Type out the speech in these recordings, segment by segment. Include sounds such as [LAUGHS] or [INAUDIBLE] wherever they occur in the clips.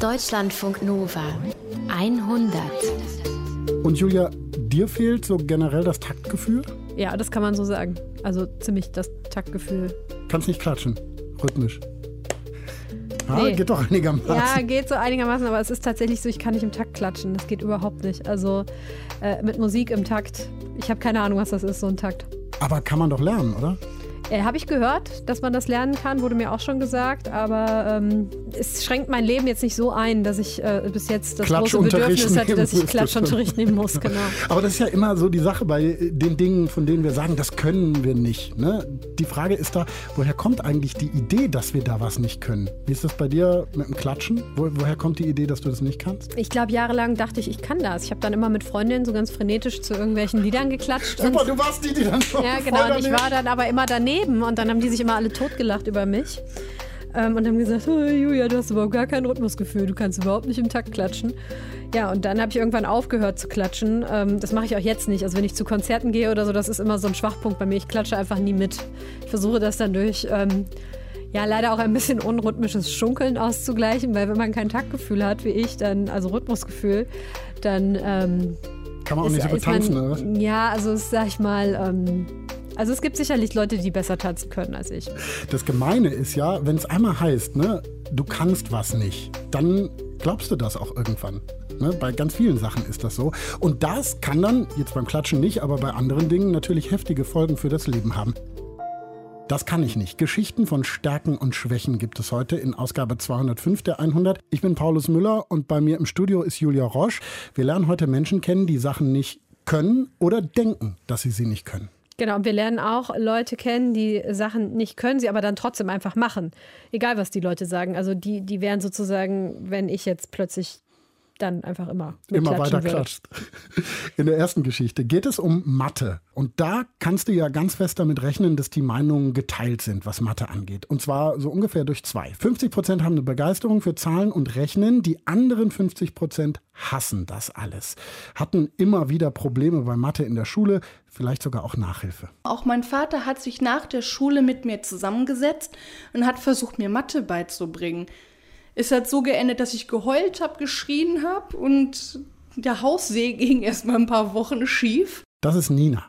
Deutschlandfunk Nova 100. Und Julia, dir fehlt so generell das Taktgefühl? Ja, das kann man so sagen. Also ziemlich das Taktgefühl. Kannst nicht klatschen, rhythmisch. Ah, Nee. Geht doch einigermaßen. Ja, geht so einigermaßen, aber es ist tatsächlich so, ich kann nicht im Takt klatschen. Das geht überhaupt nicht. Also äh, mit Musik im Takt. Ich habe keine Ahnung, was das ist, so ein Takt. Aber kann man doch lernen, oder? Äh, habe ich gehört, dass man das lernen kann, wurde mir auch schon gesagt, aber ähm, es schränkt mein Leben jetzt nicht so ein, dass ich äh, bis jetzt das große Bedürfnis hatte, dass ich. Klatschunterricht nehmen muss, [LAUGHS] genau. Aber das ist ja immer so die Sache bei den Dingen, von denen wir sagen, das können wir nicht. Ne? Die Frage ist da, woher kommt eigentlich die Idee, dass wir da was nicht können? Wie ist das bei dir mit dem Klatschen? Wo, woher kommt die Idee, dass du das nicht kannst? Ich glaube, jahrelang dachte ich, ich kann das. Ich habe dann immer mit Freundinnen so ganz frenetisch zu irgendwelchen Liedern geklatscht. Super, und du warst die, die dann schon Ja, genau. Und ich war dann aber immer daneben und dann haben die sich immer alle totgelacht über mich. Ähm, und haben gesagt, oh, Julia, du hast überhaupt gar kein Rhythmusgefühl, du kannst überhaupt nicht im Takt klatschen. Ja, und dann habe ich irgendwann aufgehört zu klatschen. Ähm, das mache ich auch jetzt nicht. Also wenn ich zu Konzerten gehe oder so, das ist immer so ein Schwachpunkt bei mir. Ich klatsche einfach nie mit. Ich versuche das dann durch, ähm, ja, leider auch ein bisschen unrhythmisches Schunkeln auszugleichen, weil wenn man kein Taktgefühl hat, wie ich, dann, also Rhythmusgefühl, dann ähm, Kann man auch nicht so gut tanzen, man, oder was? Ja, also sag ich mal, ähm, also es gibt sicherlich Leute, die besser tanzen können als ich. Das Gemeine ist ja, wenn es einmal heißt, ne, du kannst was nicht, dann glaubst du das auch irgendwann. Ne? Bei ganz vielen Sachen ist das so. Und das kann dann, jetzt beim Klatschen nicht, aber bei anderen Dingen natürlich heftige Folgen für das Leben haben. Das kann ich nicht. Geschichten von Stärken und Schwächen gibt es heute in Ausgabe 205 der 100. Ich bin Paulus Müller und bei mir im Studio ist Julia Roche. Wir lernen heute Menschen kennen, die Sachen nicht können oder denken, dass sie sie nicht können. Genau, und wir lernen auch Leute kennen, die Sachen nicht können, sie aber dann trotzdem einfach machen. Egal, was die Leute sagen. Also die, die wären sozusagen, wenn ich jetzt plötzlich dann einfach immer immer weiter würde. klatscht. [LAUGHS] In der ersten Geschichte geht es um Mathe. Und da kannst du ja ganz fest damit rechnen, dass die Meinungen geteilt sind, was Mathe angeht. Und zwar so ungefähr durch zwei. 50 Prozent haben eine Begeisterung für Zahlen und Rechnen. Die anderen 50 Prozent hassen das alles. Hatten immer wieder Probleme bei Mathe in der Schule, vielleicht sogar auch Nachhilfe. Auch mein Vater hat sich nach der Schule mit mir zusammengesetzt und hat versucht, mir Mathe beizubringen. Es hat so geendet, dass ich geheult habe, geschrien habe und der Haussee [LAUGHS] ging erst mal ein paar Wochen schief. Das ist Nina.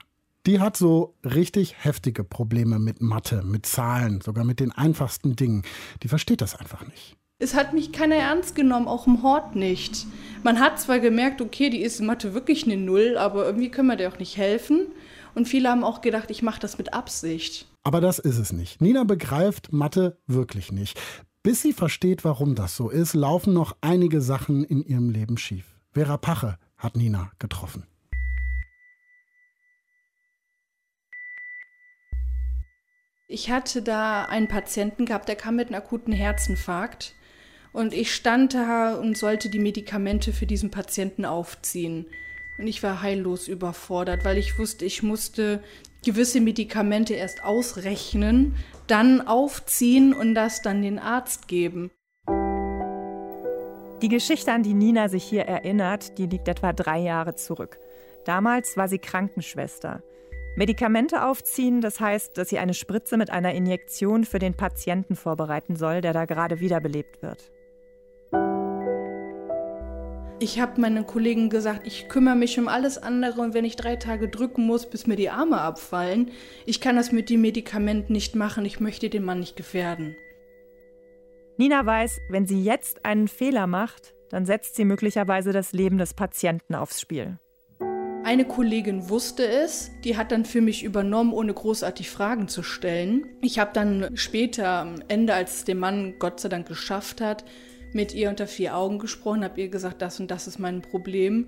Die hat so richtig heftige Probleme mit Mathe, mit Zahlen, sogar mit den einfachsten Dingen. Die versteht das einfach nicht. Es hat mich keiner ernst genommen, auch im Hort nicht. Man hat zwar gemerkt, okay, die ist in Mathe wirklich eine Null, aber irgendwie können wir der auch nicht helfen. Und viele haben auch gedacht, ich mache das mit Absicht. Aber das ist es nicht. Nina begreift Mathe wirklich nicht. Bis sie versteht, warum das so ist, laufen noch einige Sachen in ihrem Leben schief. Vera Pache hat Nina getroffen. Ich hatte da einen Patienten gehabt, der kam mit einem akuten Herzinfarkt. Und ich stand da und sollte die Medikamente für diesen Patienten aufziehen. Und ich war heillos überfordert, weil ich wusste, ich musste gewisse Medikamente erst ausrechnen, dann aufziehen und das dann den Arzt geben. Die Geschichte, an die Nina sich hier erinnert, die liegt etwa drei Jahre zurück. Damals war sie Krankenschwester. Medikamente aufziehen, das heißt, dass sie eine Spritze mit einer Injektion für den Patienten vorbereiten soll, der da gerade wiederbelebt wird. Ich habe meinen Kollegen gesagt, ich kümmere mich um alles andere und wenn ich drei Tage drücken muss, bis mir die Arme abfallen, ich kann das mit dem Medikament nicht machen, ich möchte den Mann nicht gefährden. Nina weiß, wenn sie jetzt einen Fehler macht, dann setzt sie möglicherweise das Leben des Patienten aufs Spiel. Eine Kollegin wusste es, die hat dann für mich übernommen, ohne großartig Fragen zu stellen. Ich habe dann später am Ende, als es der Mann Gott sei Dank geschafft hat, mit ihr unter vier Augen gesprochen, habe ihr gesagt, das und das ist mein Problem.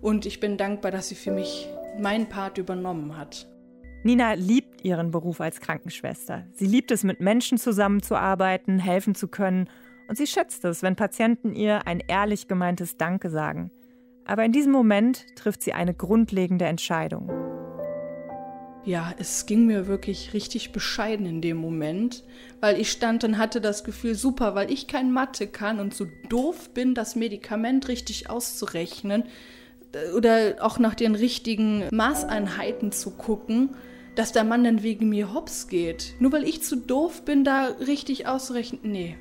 Und ich bin dankbar, dass sie für mich meinen Part übernommen hat. Nina liebt ihren Beruf als Krankenschwester. Sie liebt es, mit Menschen zusammenzuarbeiten, helfen zu können. Und sie schätzt es, wenn Patienten ihr ein ehrlich gemeintes Danke sagen. Aber in diesem Moment trifft sie eine grundlegende Entscheidung. Ja, es ging mir wirklich richtig bescheiden in dem Moment, weil ich stand und hatte das Gefühl, super, weil ich kein Mathe kann und so doof bin, das Medikament richtig auszurechnen äh, oder auch nach den richtigen Maßeinheiten zu gucken, dass der Mann dann wegen mir hops geht. Nur weil ich zu doof bin, da richtig auszurechnen. Nee,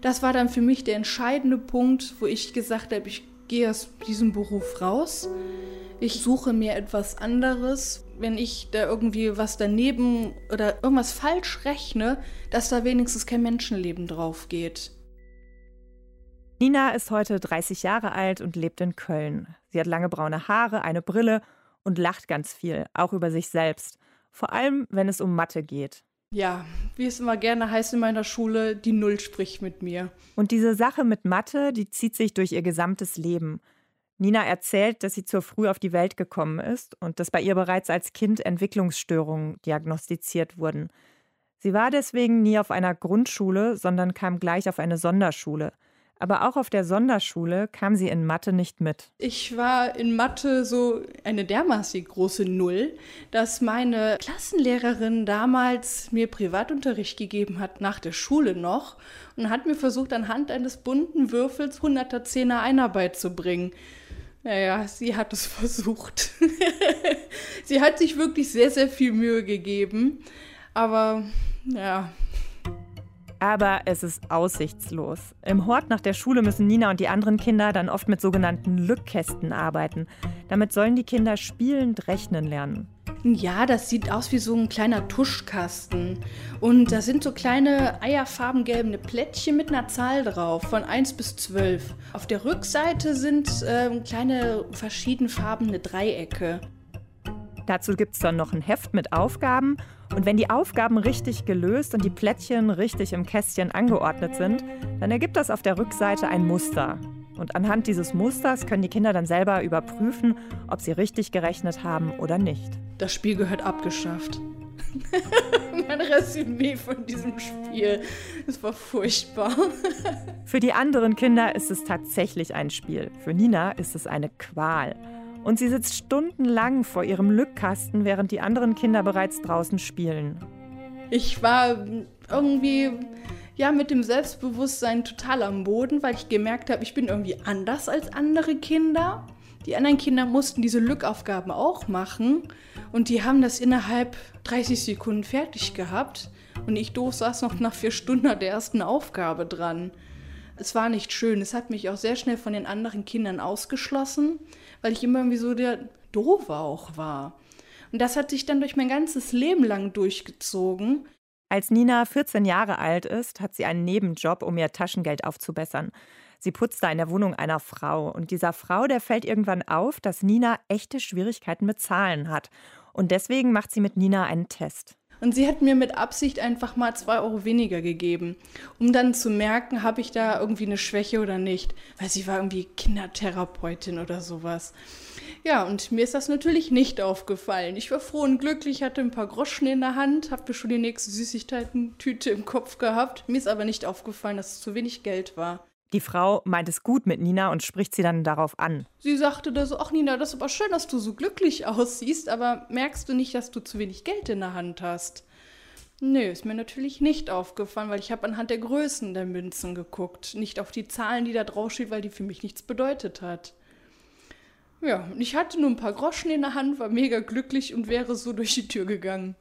Das war dann für mich der entscheidende Punkt, wo ich gesagt habe, ich gehe aus diesem Beruf raus. Ich suche mir etwas anderes. Wenn ich da irgendwie was daneben oder irgendwas falsch rechne, dass da wenigstens kein Menschenleben drauf geht. Nina ist heute 30 Jahre alt und lebt in Köln. Sie hat lange braune Haare, eine Brille und lacht ganz viel, auch über sich selbst. Vor allem, wenn es um Mathe geht. Ja, wie es immer gerne heißt in meiner Schule, die Null spricht mit mir. Und diese Sache mit Mathe, die zieht sich durch ihr gesamtes Leben. Nina erzählt, dass sie zu früh auf die Welt gekommen ist und dass bei ihr bereits als Kind Entwicklungsstörungen diagnostiziert wurden. Sie war deswegen nie auf einer Grundschule, sondern kam gleich auf eine Sonderschule. Aber auch auf der Sonderschule kam sie in Mathe nicht mit. Ich war in Mathe so eine dermaßen große Null, dass meine Klassenlehrerin damals mir Privatunterricht gegeben hat, nach der Schule noch, und hat mir versucht, anhand eines bunten Würfels 100er Zehner Einarbeit zu bringen. Naja, sie hat es [LAUGHS] versucht. sie hat sich wirklich sehr, sehr viel Mühe gegeben. Aber ja, aber es ist aussichtslos. Im Hort nach der Schule müssen Nina und die anderen Kinder dann oft mit sogenannten Lückkästen arbeiten. Damit sollen die Kinder spielend rechnen lernen. Ja, das sieht aus wie so ein kleiner Tuschkasten. Und da sind so kleine eierfarbengelbe Plättchen mit einer Zahl drauf, von 1 bis 12. Auf der Rückseite sind äh, kleine verschiedenfarbene Dreiecke. Dazu gibt es dann noch ein Heft mit Aufgaben. Und wenn die Aufgaben richtig gelöst und die Plättchen richtig im Kästchen angeordnet sind, dann ergibt das auf der Rückseite ein Muster. Und anhand dieses Musters können die Kinder dann selber überprüfen, ob sie richtig gerechnet haben oder nicht. Das Spiel gehört abgeschafft. [LAUGHS] mein Resümee von diesem Spiel. Es war furchtbar. [LAUGHS] Für die anderen Kinder ist es tatsächlich ein Spiel. Für Nina ist es eine Qual. Und sie sitzt stundenlang vor ihrem Lückkasten, während die anderen Kinder bereits draußen spielen. Ich war irgendwie ja mit dem Selbstbewusstsein total am Boden, weil ich gemerkt habe, ich bin irgendwie anders als andere Kinder. Die anderen Kinder mussten diese Lückaufgaben auch machen und die haben das innerhalb 30 Sekunden fertig gehabt und ich doof saß noch nach vier Stunden der ersten Aufgabe dran. Es war nicht schön. Es hat mich auch sehr schnell von den anderen Kindern ausgeschlossen weil ich immer irgendwie so der Doofe auch war. Und das hat sich dann durch mein ganzes Leben lang durchgezogen. Als Nina 14 Jahre alt ist, hat sie einen Nebenjob, um ihr Taschengeld aufzubessern. Sie putzt da in der Wohnung einer Frau. Und dieser Frau, der fällt irgendwann auf, dass Nina echte Schwierigkeiten mit Zahlen hat. Und deswegen macht sie mit Nina einen Test. Und sie hat mir mit Absicht einfach mal zwei Euro weniger gegeben, um dann zu merken, habe ich da irgendwie eine Schwäche oder nicht. Weil sie war irgendwie Kindertherapeutin oder sowas. Ja, und mir ist das natürlich nicht aufgefallen. Ich war froh und glücklich, hatte ein paar Groschen in der Hand, habe schon die nächste Süßigkeiten-Tüte im Kopf gehabt. Mir ist aber nicht aufgefallen, dass es zu wenig Geld war. Die Frau meint es gut mit Nina und spricht sie dann darauf an. Sie sagte da so, ach Nina, das ist aber schön, dass du so glücklich [LAUGHS] aussiehst, aber merkst du nicht, dass du zu wenig Geld in der Hand hast? Nö, ist mir natürlich nicht aufgefallen, weil ich habe anhand der Größen der Münzen geguckt, nicht auf die Zahlen, die da draufstehen, weil die für mich nichts bedeutet hat. Ja, und ich hatte nur ein paar Groschen in der Hand, war mega glücklich und wäre so durch die Tür gegangen.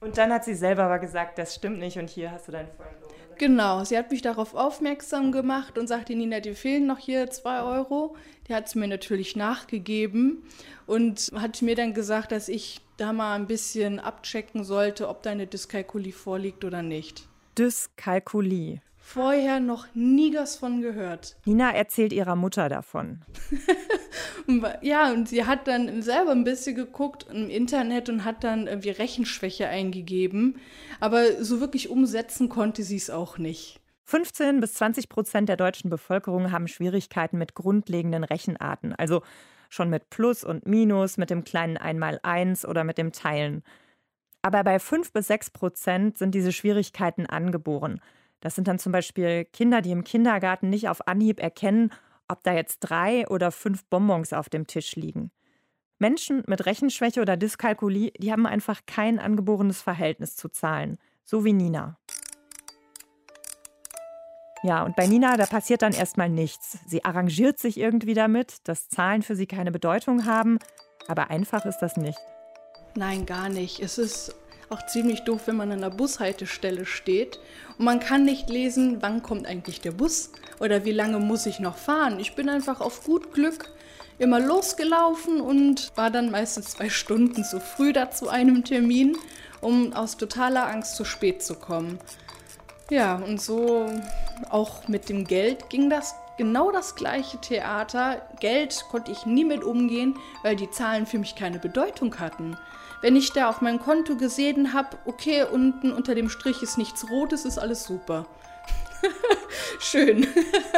Und dann hat sie selber aber gesagt, das stimmt nicht und hier hast du deinen Freund. Genau, sie hat mich darauf aufmerksam gemacht und sagte, Nina, dir fehlen noch hier zwei Euro. Die hat es mir natürlich nachgegeben und hat mir dann gesagt, dass ich da mal ein bisschen abchecken sollte, ob deine Dyskalkulie vorliegt oder nicht. Dyskalkulie. Vorher noch nie was von gehört. Nina erzählt ihrer Mutter davon. [LAUGHS] ja, und sie hat dann selber ein bisschen geguckt im Internet und hat dann irgendwie Rechenschwäche eingegeben. Aber so wirklich umsetzen konnte sie es auch nicht. 15 bis 20 Prozent der deutschen Bevölkerung haben Schwierigkeiten mit grundlegenden Rechenarten, also schon mit Plus und Minus, mit dem kleinen Einmaleins oder mit dem Teilen. Aber bei 5 bis 6 Prozent sind diese Schwierigkeiten angeboren. Das sind dann zum Beispiel Kinder, die im Kindergarten nicht auf Anhieb erkennen, ob da jetzt drei oder fünf Bonbons auf dem Tisch liegen. Menschen mit Rechenschwäche oder Dyskalkulie, die haben einfach kein angeborenes Verhältnis zu Zahlen, so wie Nina. Ja, und bei Nina, da passiert dann erstmal nichts. Sie arrangiert sich irgendwie damit, dass Zahlen für sie keine Bedeutung haben, aber einfach ist das nicht. Nein, gar nicht. Es ist auch ziemlich doof, wenn man an der Bushaltestelle steht und man kann nicht lesen, wann kommt eigentlich der Bus oder wie lange muss ich noch fahren. Ich bin einfach auf gut Glück immer losgelaufen und war dann meistens zwei Stunden zu früh da zu einem Termin, um aus totaler Angst zu spät zu kommen. Ja, und so auch mit dem Geld ging das genau das gleiche Theater. Geld konnte ich nie mit umgehen, weil die Zahlen für mich keine Bedeutung hatten. Wenn ich da auf mein Konto gesehen habe, okay, unten unter dem Strich ist nichts Rotes, ist alles super. [LAUGHS] Schön.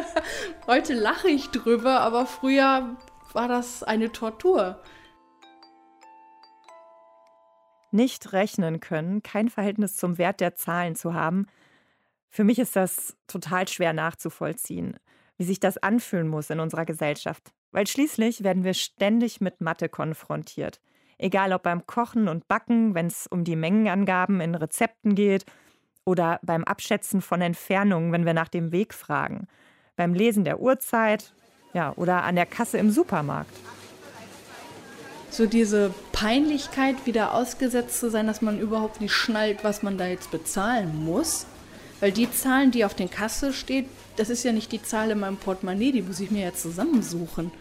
[LAUGHS] Heute lache ich drüber, aber früher war das eine Tortur. Nicht rechnen können, kein Verhältnis zum Wert der Zahlen zu haben, für mich ist das total schwer nachzuvollziehen, wie sich das anfühlen muss in unserer Gesellschaft. Weil schließlich werden wir ständig mit Mathe konfrontiert. Egal ob beim Kochen und Backen, wenn es um die Mengenangaben in Rezepten geht, oder beim Abschätzen von Entfernungen, wenn wir nach dem Weg fragen, beim Lesen der Uhrzeit, ja, oder an der Kasse im Supermarkt. So diese Peinlichkeit, wieder ausgesetzt zu sein, dass man überhaupt nicht schnallt, was man da jetzt bezahlen muss. Weil die Zahlen, die auf den Kasse steht, das ist ja nicht die Zahl in meinem Portemonnaie, die muss ich mir ja zusammensuchen.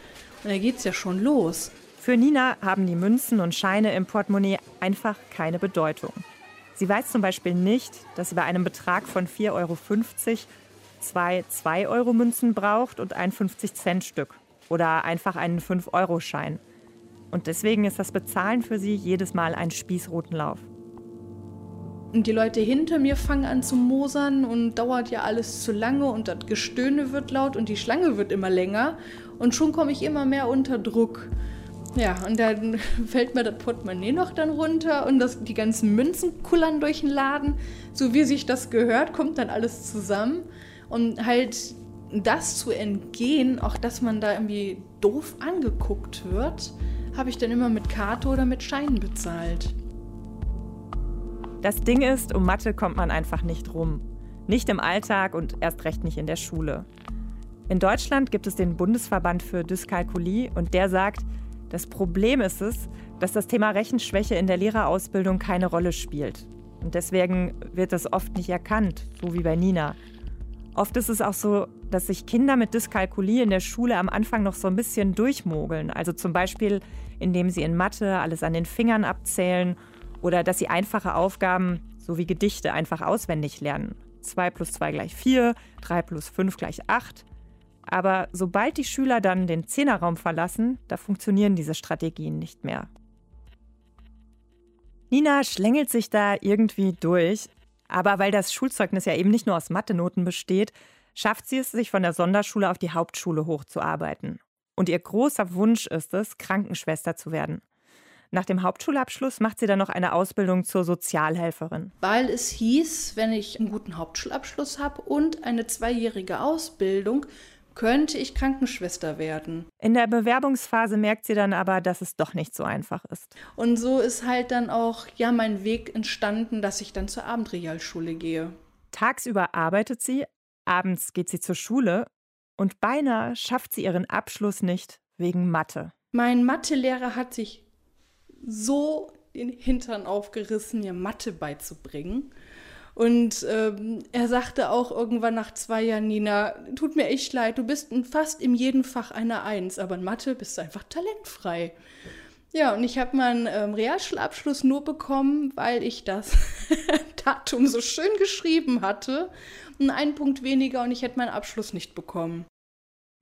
Und da geht's ja schon los. Für Nina haben die Münzen und Scheine im Portemonnaie einfach keine Bedeutung. Sie weiß zum Beispiel nicht, dass sie bei einem Betrag von 4,50 Euro zwei 2-Euro-Münzen braucht und ein 50-Cent-Stück oder einfach einen 5-Euro-Schein. Und deswegen ist das Bezahlen für sie jedes Mal ein Spießrutenlauf. Und die Leute hinter mir fangen an zu mosern und dauert ja alles zu lange und das Gestöhne wird laut und die Schlange wird immer länger und schon komme ich immer mehr unter Druck. Ja, und dann [LAUGHS] fällt mir das Portemonnaie noch dann runter und das, die ganzen Münzen kullern durch den Laden. So wie sich das gehört, kommt dann alles zusammen. Und halt das zu entgehen, auch dass man da irgendwie doof angeguckt wird, habe ich dann immer mit Karte oder mit Scheinen bezahlt. Das Ding ist, um Mathe kommt man einfach nicht rum. Nicht im Alltag und erst recht nicht in der Schule. In Deutschland gibt es den Bundesverband für Dyskalkulie und der sagt, das Problem ist es, dass das Thema Rechenschwäche in der Lehrerausbildung keine Rolle spielt. Und deswegen wird das oft nicht erkannt, so wie bei Nina. Oft ist es auch so, dass sich Kinder mit Dyskalkulie in der Schule am Anfang noch so ein bisschen durchmogeln. Also zum Beispiel, indem sie in Mathe alles an den Fingern abzählen oder dass sie einfache Aufgaben sowie Gedichte einfach auswendig lernen. 2 plus 2 gleich 4, 3 plus 5 gleich 8. Aber sobald die Schüler dann den Zehnerraum verlassen, da funktionieren diese Strategien nicht mehr. Nina schlängelt sich da irgendwie durch, aber weil das Schulzeugnis ja eben nicht nur aus Mathe-Noten besteht, schafft sie es, sich von der Sonderschule auf die Hauptschule hochzuarbeiten. Und ihr großer Wunsch ist es, Krankenschwester zu werden. Nach dem Hauptschulabschluss macht sie dann noch eine Ausbildung zur Sozialhelferin. Weil es hieß, wenn ich einen guten Hauptschulabschluss habe und eine zweijährige Ausbildung, könnte ich Krankenschwester werden. In der Bewerbungsphase merkt sie dann aber, dass es doch nicht so einfach ist. Und so ist halt dann auch ja mein Weg entstanden, dass ich dann zur Abendrealschule gehe. Tagsüber arbeitet sie, abends geht sie zur Schule und beinahe schafft sie ihren Abschluss nicht wegen Mathe. Mein Mathelehrer hat sich so den Hintern aufgerissen, mir Mathe beizubringen. Und ähm, er sagte auch irgendwann nach zwei Jahren, Nina, tut mir echt leid, du bist fast in jedem Fach eine Eins, aber in Mathe bist du einfach talentfrei. Ja, und ich habe meinen ähm, Realschulabschluss nur bekommen, weil ich das [LAUGHS] Datum so schön geschrieben hatte. Und einen Punkt weniger und ich hätte meinen Abschluss nicht bekommen.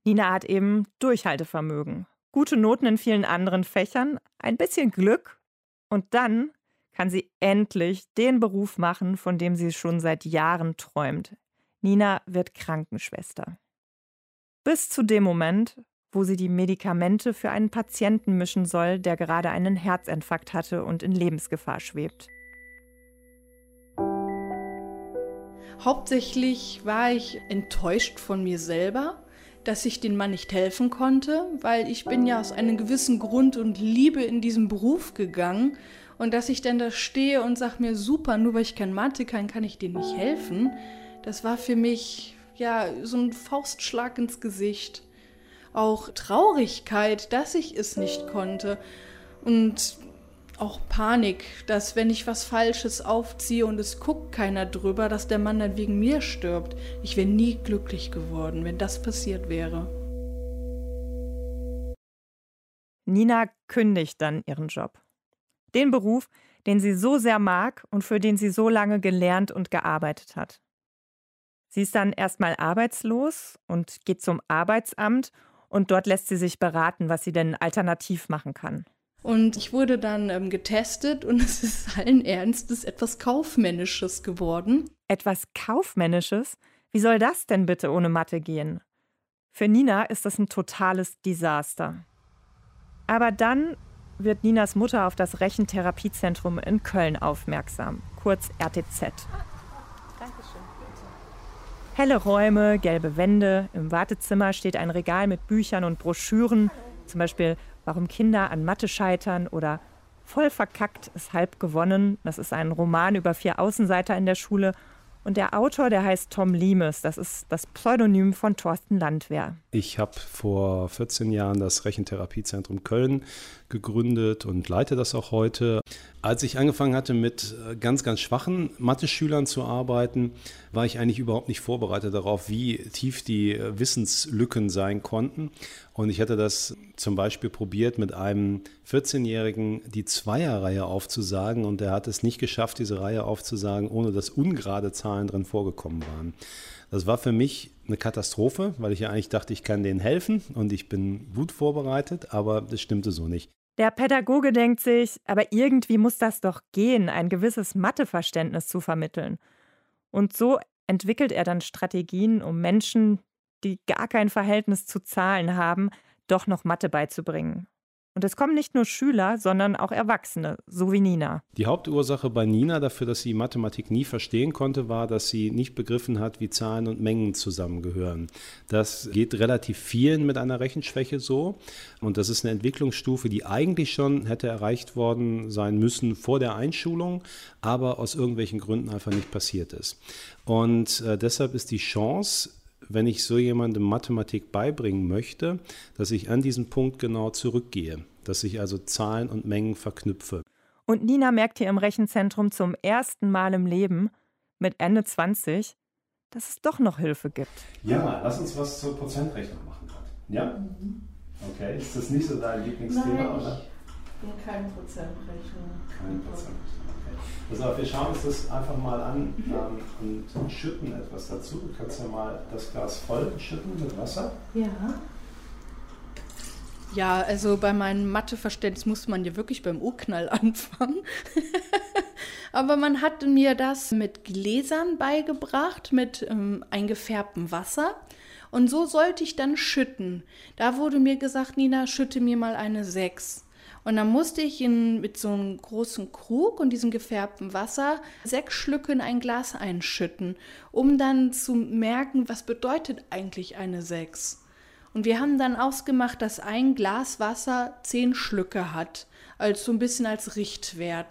Nina hat eben Durchhaltevermögen gute Noten in vielen anderen Fächern, ein bisschen Glück und dann kann sie endlich den Beruf machen, von dem sie schon seit Jahren träumt. Nina wird Krankenschwester. Bis zu dem Moment, wo sie die Medikamente für einen Patienten mischen soll, der gerade einen Herzinfarkt hatte und in Lebensgefahr schwebt. Hauptsächlich war ich enttäuscht von mir selber, dass ich den Mann nicht helfen konnte, weil ich bin ja aus einem gewissen Grund und Liebe in diesen Beruf gegangen und dass ich dann da stehe und sage mir, super, nur weil ich kein Mathe kann, kann ich dir nicht helfen, das war für mich ja so ein Faustschlag ins Gesicht. Auch Traurigkeit, dass ich es nicht konnte und auch Panik, dass wenn ich was Falsches aufziehe und es guckt keiner drüber, dass der Mann dann wegen mir stirbt. Ich wäre nie glücklich geworden, wenn das passiert wäre. Nina kündigt dann ihren Job. Den Beruf, den sie so sehr mag und für den sie so lange gelernt und gearbeitet hat. Sie ist dann erstmal arbeitslos und geht zum Arbeitsamt und dort lässt sie sich beraten, was sie denn alternativ machen kann. Und ich wurde dann ähm, getestet und [LAUGHS] es ist allen Ernstes etwas Kaufmännisches geworden. Etwas Kaufmännisches? Wie soll das denn bitte ohne Mathe gehen? Für Nina ist das ein totales Desaster. Aber dann wird Ninas Mutter auf das Rechentherapiezentrum in Köln aufmerksam, kurz RTZ. Helle Räume, gelbe Wände, im Wartezimmer steht ein Regal mit Büchern und Broschüren, zum Beispiel Warum Kinder an Mathe scheitern oder Voll verkackt ist halb gewonnen. Das ist ein Roman über vier Außenseiter in der Schule und der Autor, der heißt Tom Liemes. Das ist das Pseudonym von Thorsten Landwehr. Ich habe vor 14 Jahren das Rechentherapiezentrum Köln gegründet und leite das auch heute. Als ich angefangen hatte, mit äh, ganz, ganz schwachen Mathe-Schülern zu arbeiten, war ich eigentlich überhaupt nicht vorbereitet darauf, wie tief die äh, Wissenslücken sein konnten. Und ich hatte das zum Beispiel probiert, mit einem 14-Jährigen die Zweierreihe aufzusagen und er hat es nicht geschafft, diese Reihe aufzusagen, ohne dass ungerade Zahlen drin vorgekommen waren. Das war für mich eine Katastrophe, weil ich ja eigentlich dachte, ich kann denen helfen und ich bin gut vorbereitet, aber das stimmte so nicht. Der Pädagoge denkt sich, aber irgendwie muss das doch gehen, ein gewisses Matheverständnis zu vermitteln. Und so entwickelt er dann Strategien, um Menschen, die gar kein Verhältnis zu Zahlen haben, doch noch Mathe beizubringen. Und es kommen nicht nur Schüler, sondern auch Erwachsene, so wie Nina. Die Hauptursache bei Nina dafür, dass sie Mathematik nie verstehen konnte, war, dass sie nicht begriffen hat, wie Zahlen und Mengen zusammengehören. Das geht relativ vielen mit einer Rechenschwäche so. Und das ist eine Entwicklungsstufe, die eigentlich schon hätte erreicht worden sein müssen vor der Einschulung, aber aus irgendwelchen Gründen einfach nicht passiert ist. Und äh, deshalb ist die Chance, wenn ich so jemandem Mathematik beibringen möchte, dass ich an diesen Punkt genau zurückgehe, dass ich also Zahlen und Mengen verknüpfe. Und Nina merkt hier im Rechenzentrum zum ersten Mal im Leben, mit Ende 20, dass es doch noch Hilfe gibt. Ja, lass uns was zur Prozentrechnung machen. Ja? Okay, ist das nicht so dein Lieblingsthema, Nein, oder? Ich bin kein Prozentrechnung. Kein Prozentrechnung. Pass auf, wir schauen uns das einfach mal an ähm, und schütten etwas dazu. Du kannst ja mal das Glas voll schütten mit Wasser. Ja. Ja, also bei meinem Matheverständnis muss man ja wirklich beim Urknall [LAUGHS] anfangen. Aber man hat mir das mit Gläsern beigebracht, mit ähm, eingefärbtem Wasser. Und so sollte ich dann schütten. Da wurde mir gesagt, Nina, schütte mir mal eine 6. Und dann musste ich in, mit so einem großen Krug und diesem gefärbten Wasser sechs Schlücke in ein Glas einschütten, um dann zu merken, was bedeutet eigentlich eine Sechs. Und wir haben dann ausgemacht, dass ein Glas Wasser zehn Schlücke hat, als so ein bisschen als Richtwert.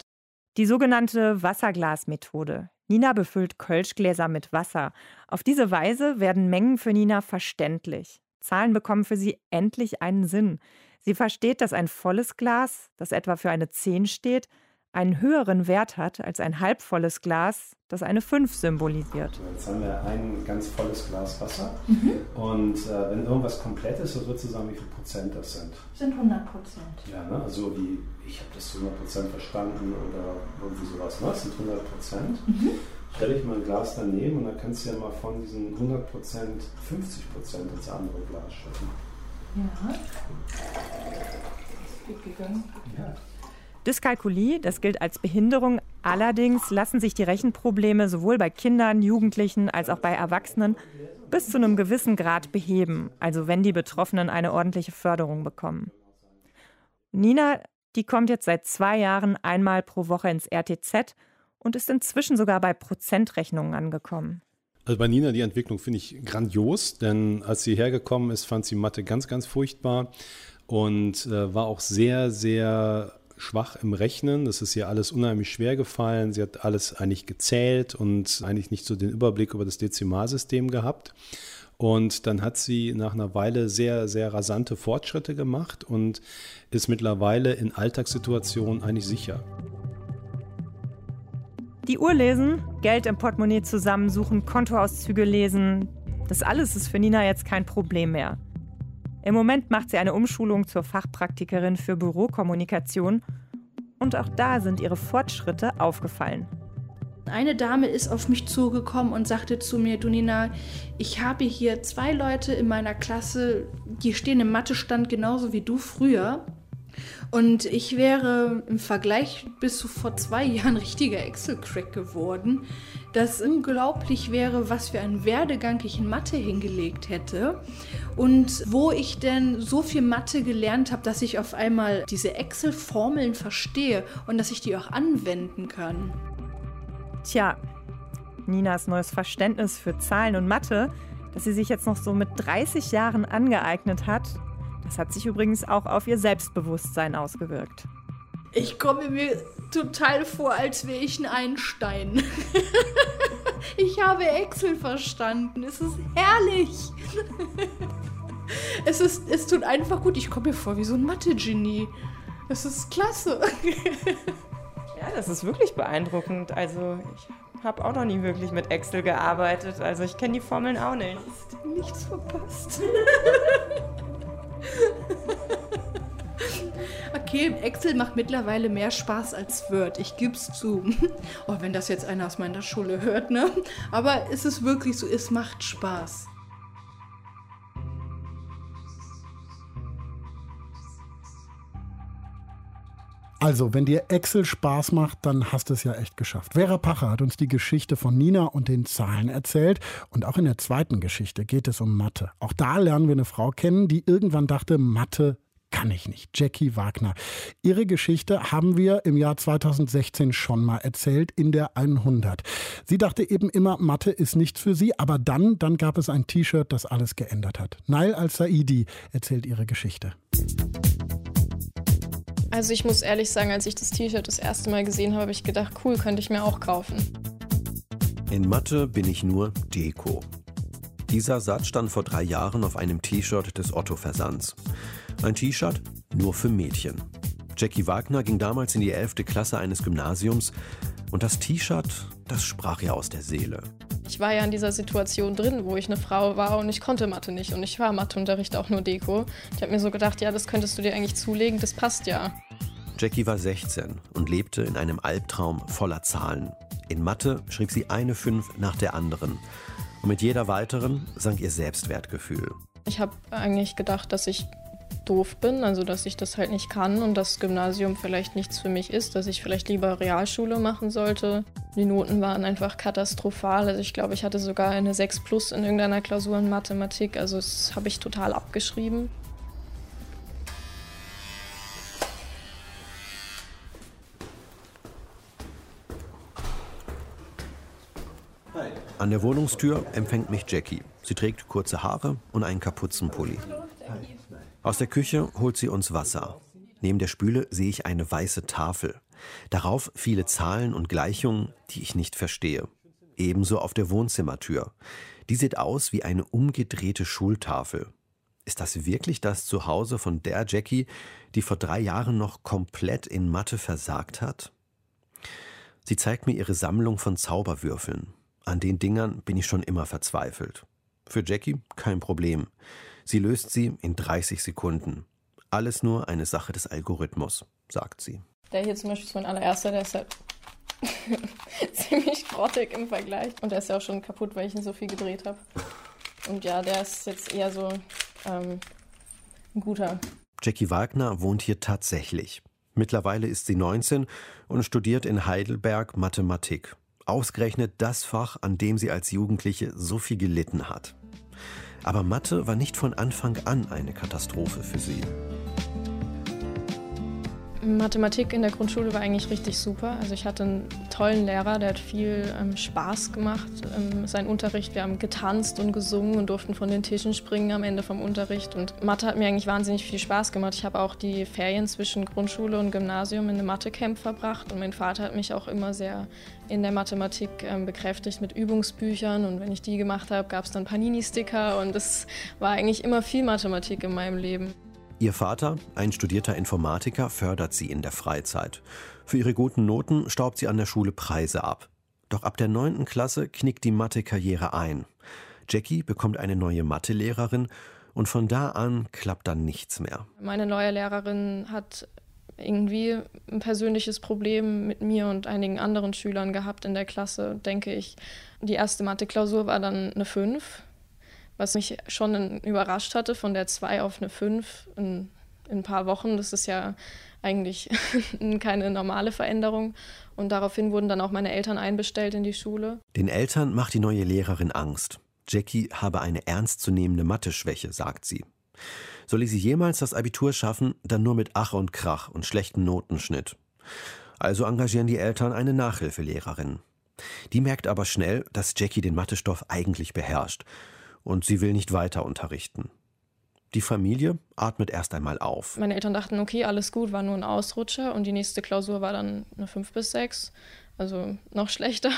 Die sogenannte Wasserglasmethode. Nina befüllt Kölschgläser mit Wasser. Auf diese Weise werden Mengen für Nina verständlich. Zahlen bekommen für sie endlich einen Sinn. Sie versteht, dass ein volles Glas, das etwa für eine 10 steht, einen höheren Wert hat als ein halbvolles Glas, das eine 5 symbolisiert. Jetzt haben wir ein ganz volles Glas Wasser mhm. und äh, wenn irgendwas komplett ist, so wird zusammen, wie viel Prozent das sind. Das sind 100 Prozent. Ja, ne? also wie, ich habe das zu 100 Prozent verstanden oder irgendwie sowas. Ne? Das sind 100 Prozent. Mhm. Stelle ich mal ein Glas daneben und dann kannst du ja mal von diesen 100 Prozent 50 Prozent ins andere Glas schütten. Dyskalkulie, das gilt als Behinderung. Allerdings lassen sich die Rechenprobleme sowohl bei Kindern, Jugendlichen als auch bei Erwachsenen bis zu einem gewissen Grad beheben, also wenn die Betroffenen eine ordentliche Förderung bekommen. Nina, die kommt jetzt seit zwei Jahren einmal pro Woche ins RTZ und ist inzwischen sogar bei Prozentrechnungen angekommen. Also bei Nina die Entwicklung finde ich grandios, denn als sie hergekommen ist, fand sie Mathe ganz, ganz furchtbar und äh, war auch sehr, sehr schwach im Rechnen. Das ist ihr alles unheimlich schwer gefallen. Sie hat alles eigentlich gezählt und eigentlich nicht so den Überblick über das Dezimalsystem gehabt. Und dann hat sie nach einer Weile sehr, sehr rasante Fortschritte gemacht und ist mittlerweile in Alltagssituationen eigentlich sicher. Die Uhr lesen, Geld im Portemonnaie zusammensuchen, Kontoauszüge lesen, das alles ist für Nina jetzt kein Problem mehr. Im Moment macht sie eine Umschulung zur Fachpraktikerin für Bürokommunikation und auch da sind ihre Fortschritte aufgefallen. Eine Dame ist auf mich zugekommen und sagte zu mir, du Nina, ich habe hier zwei Leute in meiner Klasse, die stehen im Mathestand genauso wie du früher. Und ich wäre im Vergleich bis zu vor zwei Jahren richtiger Excel-Crack geworden, dass unglaublich wäre, was für einen Werdegang ich in Mathe hingelegt hätte und wo ich denn so viel Mathe gelernt habe, dass ich auf einmal diese Excel-Formeln verstehe und dass ich die auch anwenden kann. Tja, Ninas neues Verständnis für Zahlen und Mathe, das sie sich jetzt noch so mit 30 Jahren angeeignet hat, das hat sich übrigens auch auf ihr Selbstbewusstsein ausgewirkt. Ich komme mir total vor, als wäre ich ein Einstein. [LAUGHS] ich habe Excel verstanden. Es ist herrlich. [LAUGHS] es, ist, es tut einfach gut. Ich komme mir vor wie so ein Mathe-Genie. Es ist klasse. ja, das ist wirklich beeindruckend. Also ich habe auch noch nie wirklich mit Excel gearbeitet. Also ich kenne die Formeln auch nicht. Hast nichts verpasst. [LAUGHS] [LAUGHS] Okay, Excel macht mittlerweile mehr Spaß als Word. Ich gebe es zu. [LAUGHS] Oh, wenn das jetzt einer aus meiner Schule hört, ne? Aber es ist wirklich so, es macht Spaß. Also, wenn dir Excel Spaß macht, dann hast du es ja echt geschafft. Vera Pacher hat uns die Geschichte von Nina und den Zahlen erzählt. Und auch in der zweiten Geschichte geht es um Mathe. Auch da lernen wir eine Frau kennen, die irgendwann dachte, Mathe kann ich nicht. Jackie Wagner. Ihre Geschichte haben wir im Jahr 2016 schon mal erzählt in der 100. Sie dachte eben immer, Mathe ist nichts für sie, aber dann, dann gab es ein T-Shirt, das alles geändert hat. Nail al-Saidi erzählt ihre Geschichte. Also ich muss ehrlich sagen, als ich das T-Shirt das erste Mal gesehen habe, habe ich gedacht, cool, könnte ich mir auch kaufen. In Mathe bin ich nur Deko. Dieser Satz stand vor drei Jahren auf einem T-Shirt des Otto-Versands. Ein T-Shirt nur für Mädchen. Jackie Wagner ging damals in die 11. Klasse eines Gymnasiums und das T-Shirt, das sprach ihr aus der Seele. Ich war ja in dieser Situation drin, wo ich eine Frau war und ich konnte Mathe nicht und ich war Matheunterricht auch nur Deko. Ich habe mir so gedacht, ja, das könntest du dir eigentlich zulegen, das passt ja. Jackie war 16 und lebte in einem Albtraum voller Zahlen. In Mathe schrieb sie eine Fünf nach der anderen. Und mit jeder weiteren sank ihr Selbstwertgefühl. Ich habe eigentlich gedacht, dass ich doof bin, also dass ich das halt nicht kann und das Gymnasium vielleicht nichts für mich ist, dass ich vielleicht lieber Realschule machen sollte. Die Noten waren einfach katastrophal. Also ich glaube, ich hatte sogar eine 6 plus in irgendeiner Klausur in Mathematik. Also das habe ich total abgeschrieben. An der Wohnungstür empfängt mich Jackie. Sie trägt kurze Haare und einen Kapuzenpulli. Aus der Küche holt sie uns Wasser. Neben der Spüle sehe ich eine weiße Tafel. Darauf viele Zahlen und Gleichungen, die ich nicht verstehe. Ebenso auf der Wohnzimmertür. Die sieht aus wie eine umgedrehte Schultafel. Ist das wirklich das Zuhause von der Jackie, die vor drei Jahren noch komplett in Mathe versagt hat? Sie zeigt mir ihre Sammlung von Zauberwürfeln. An den Dingern bin ich schon immer verzweifelt. Für Jackie kein Problem. Sie löst sie in 30 Sekunden. Alles nur eine Sache des Algorithmus, sagt sie. Der hier zum Beispiel ist mein allererster, der ist halt [LAUGHS] ziemlich grottig im Vergleich. Und der ist ja auch schon kaputt, weil ich ihn so viel gedreht habe. Und ja, der ist jetzt eher so ähm, ein guter. Jackie Wagner wohnt hier tatsächlich. Mittlerweile ist sie 19 und studiert in Heidelberg Mathematik. Ausgerechnet das Fach, an dem sie als Jugendliche so viel gelitten hat. Aber Mathe war nicht von Anfang an eine Katastrophe für sie. Mathematik in der Grundschule war eigentlich richtig super. Also ich hatte einen tollen Lehrer, der hat viel ähm, Spaß gemacht. Ähm, sein Unterricht, wir haben getanzt und gesungen und durften von den Tischen springen am Ende vom Unterricht. Und Mathe hat mir eigentlich wahnsinnig viel Spaß gemacht. Ich habe auch die Ferien zwischen Grundschule und Gymnasium in einem Mathecamp verbracht und mein Vater hat mich auch immer sehr in der Mathematik ähm, bekräftigt mit Übungsbüchern und wenn ich die gemacht habe, gab es dann Panini-Sticker und es war eigentlich immer viel Mathematik in meinem Leben. Ihr Vater, ein studierter Informatiker, fördert sie in der Freizeit. Für ihre guten Noten staubt sie an der Schule Preise ab. Doch ab der 9. Klasse knickt die Mathe-Karriere ein. Jackie bekommt eine neue Mathelehrerin und von da an klappt dann nichts mehr. Meine neue Lehrerin hat irgendwie ein persönliches Problem mit mir und einigen anderen Schülern gehabt in der Klasse, denke ich. Die erste Mathe-Klausur war dann eine 5 was mich schon überrascht hatte, von der 2 auf eine 5 in, in, ein paar Wochen. Das ist ja eigentlich [LAUGHS] keine normale Veränderung. Und daraufhin wurden dann auch meine Eltern einbestellt in die Schule. Den Eltern macht die neue Lehrerin Angst. Jackie habe eine ernstzunehmende Mathe-Schwäche, sagt sie. Solle sie jemals das Abitur schaffen, dann nur mit Ach und Krach und schlechtem Notenschnitt. Also engagieren die Eltern eine Nachhilfelehrerin. Die merkt aber schnell, dass Jackie den Mathestoff eigentlich beherrscht und sie will nicht weiter unterrichten. Die Familie atmet erst einmal auf. Meine Eltern dachten, okay, alles gut, war nur ein Ausrutscher und die nächste Klausur war dann eine 5 bis 6, also noch [LAUGHS] schlechter.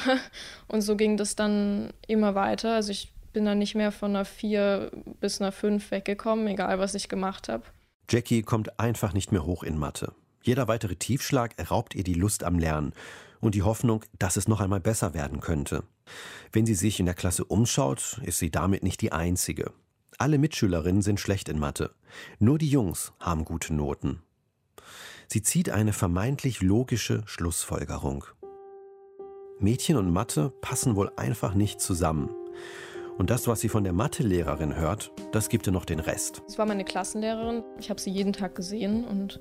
Und so ging das dann immer weiter. Also ich bin dann nicht mehr von einer 4 bis einer 5 weggekommen, egal was ich gemacht habe. Jackie kommt einfach nicht mehr hoch in Mathe. Jeder weitere Tiefschlag raubt ihr die Lust am Lernen und die Hoffnung, dass es noch einmal besser werden könnte. Wenn sie sich in der Klasse umschaut, ist sie damit nicht die einzige. Alle Mitschülerinnen sind schlecht in Mathe. Nur die Jungs haben gute Noten. Sie zieht eine vermeintlich logische Schlussfolgerung. Mädchen und Mathe passen wohl einfach nicht zusammen. Und das, was sie von der Mathelehrerin hört, das gibt ihr noch den Rest. Es war meine Klassenlehrerin. Ich habe sie jeden Tag gesehen und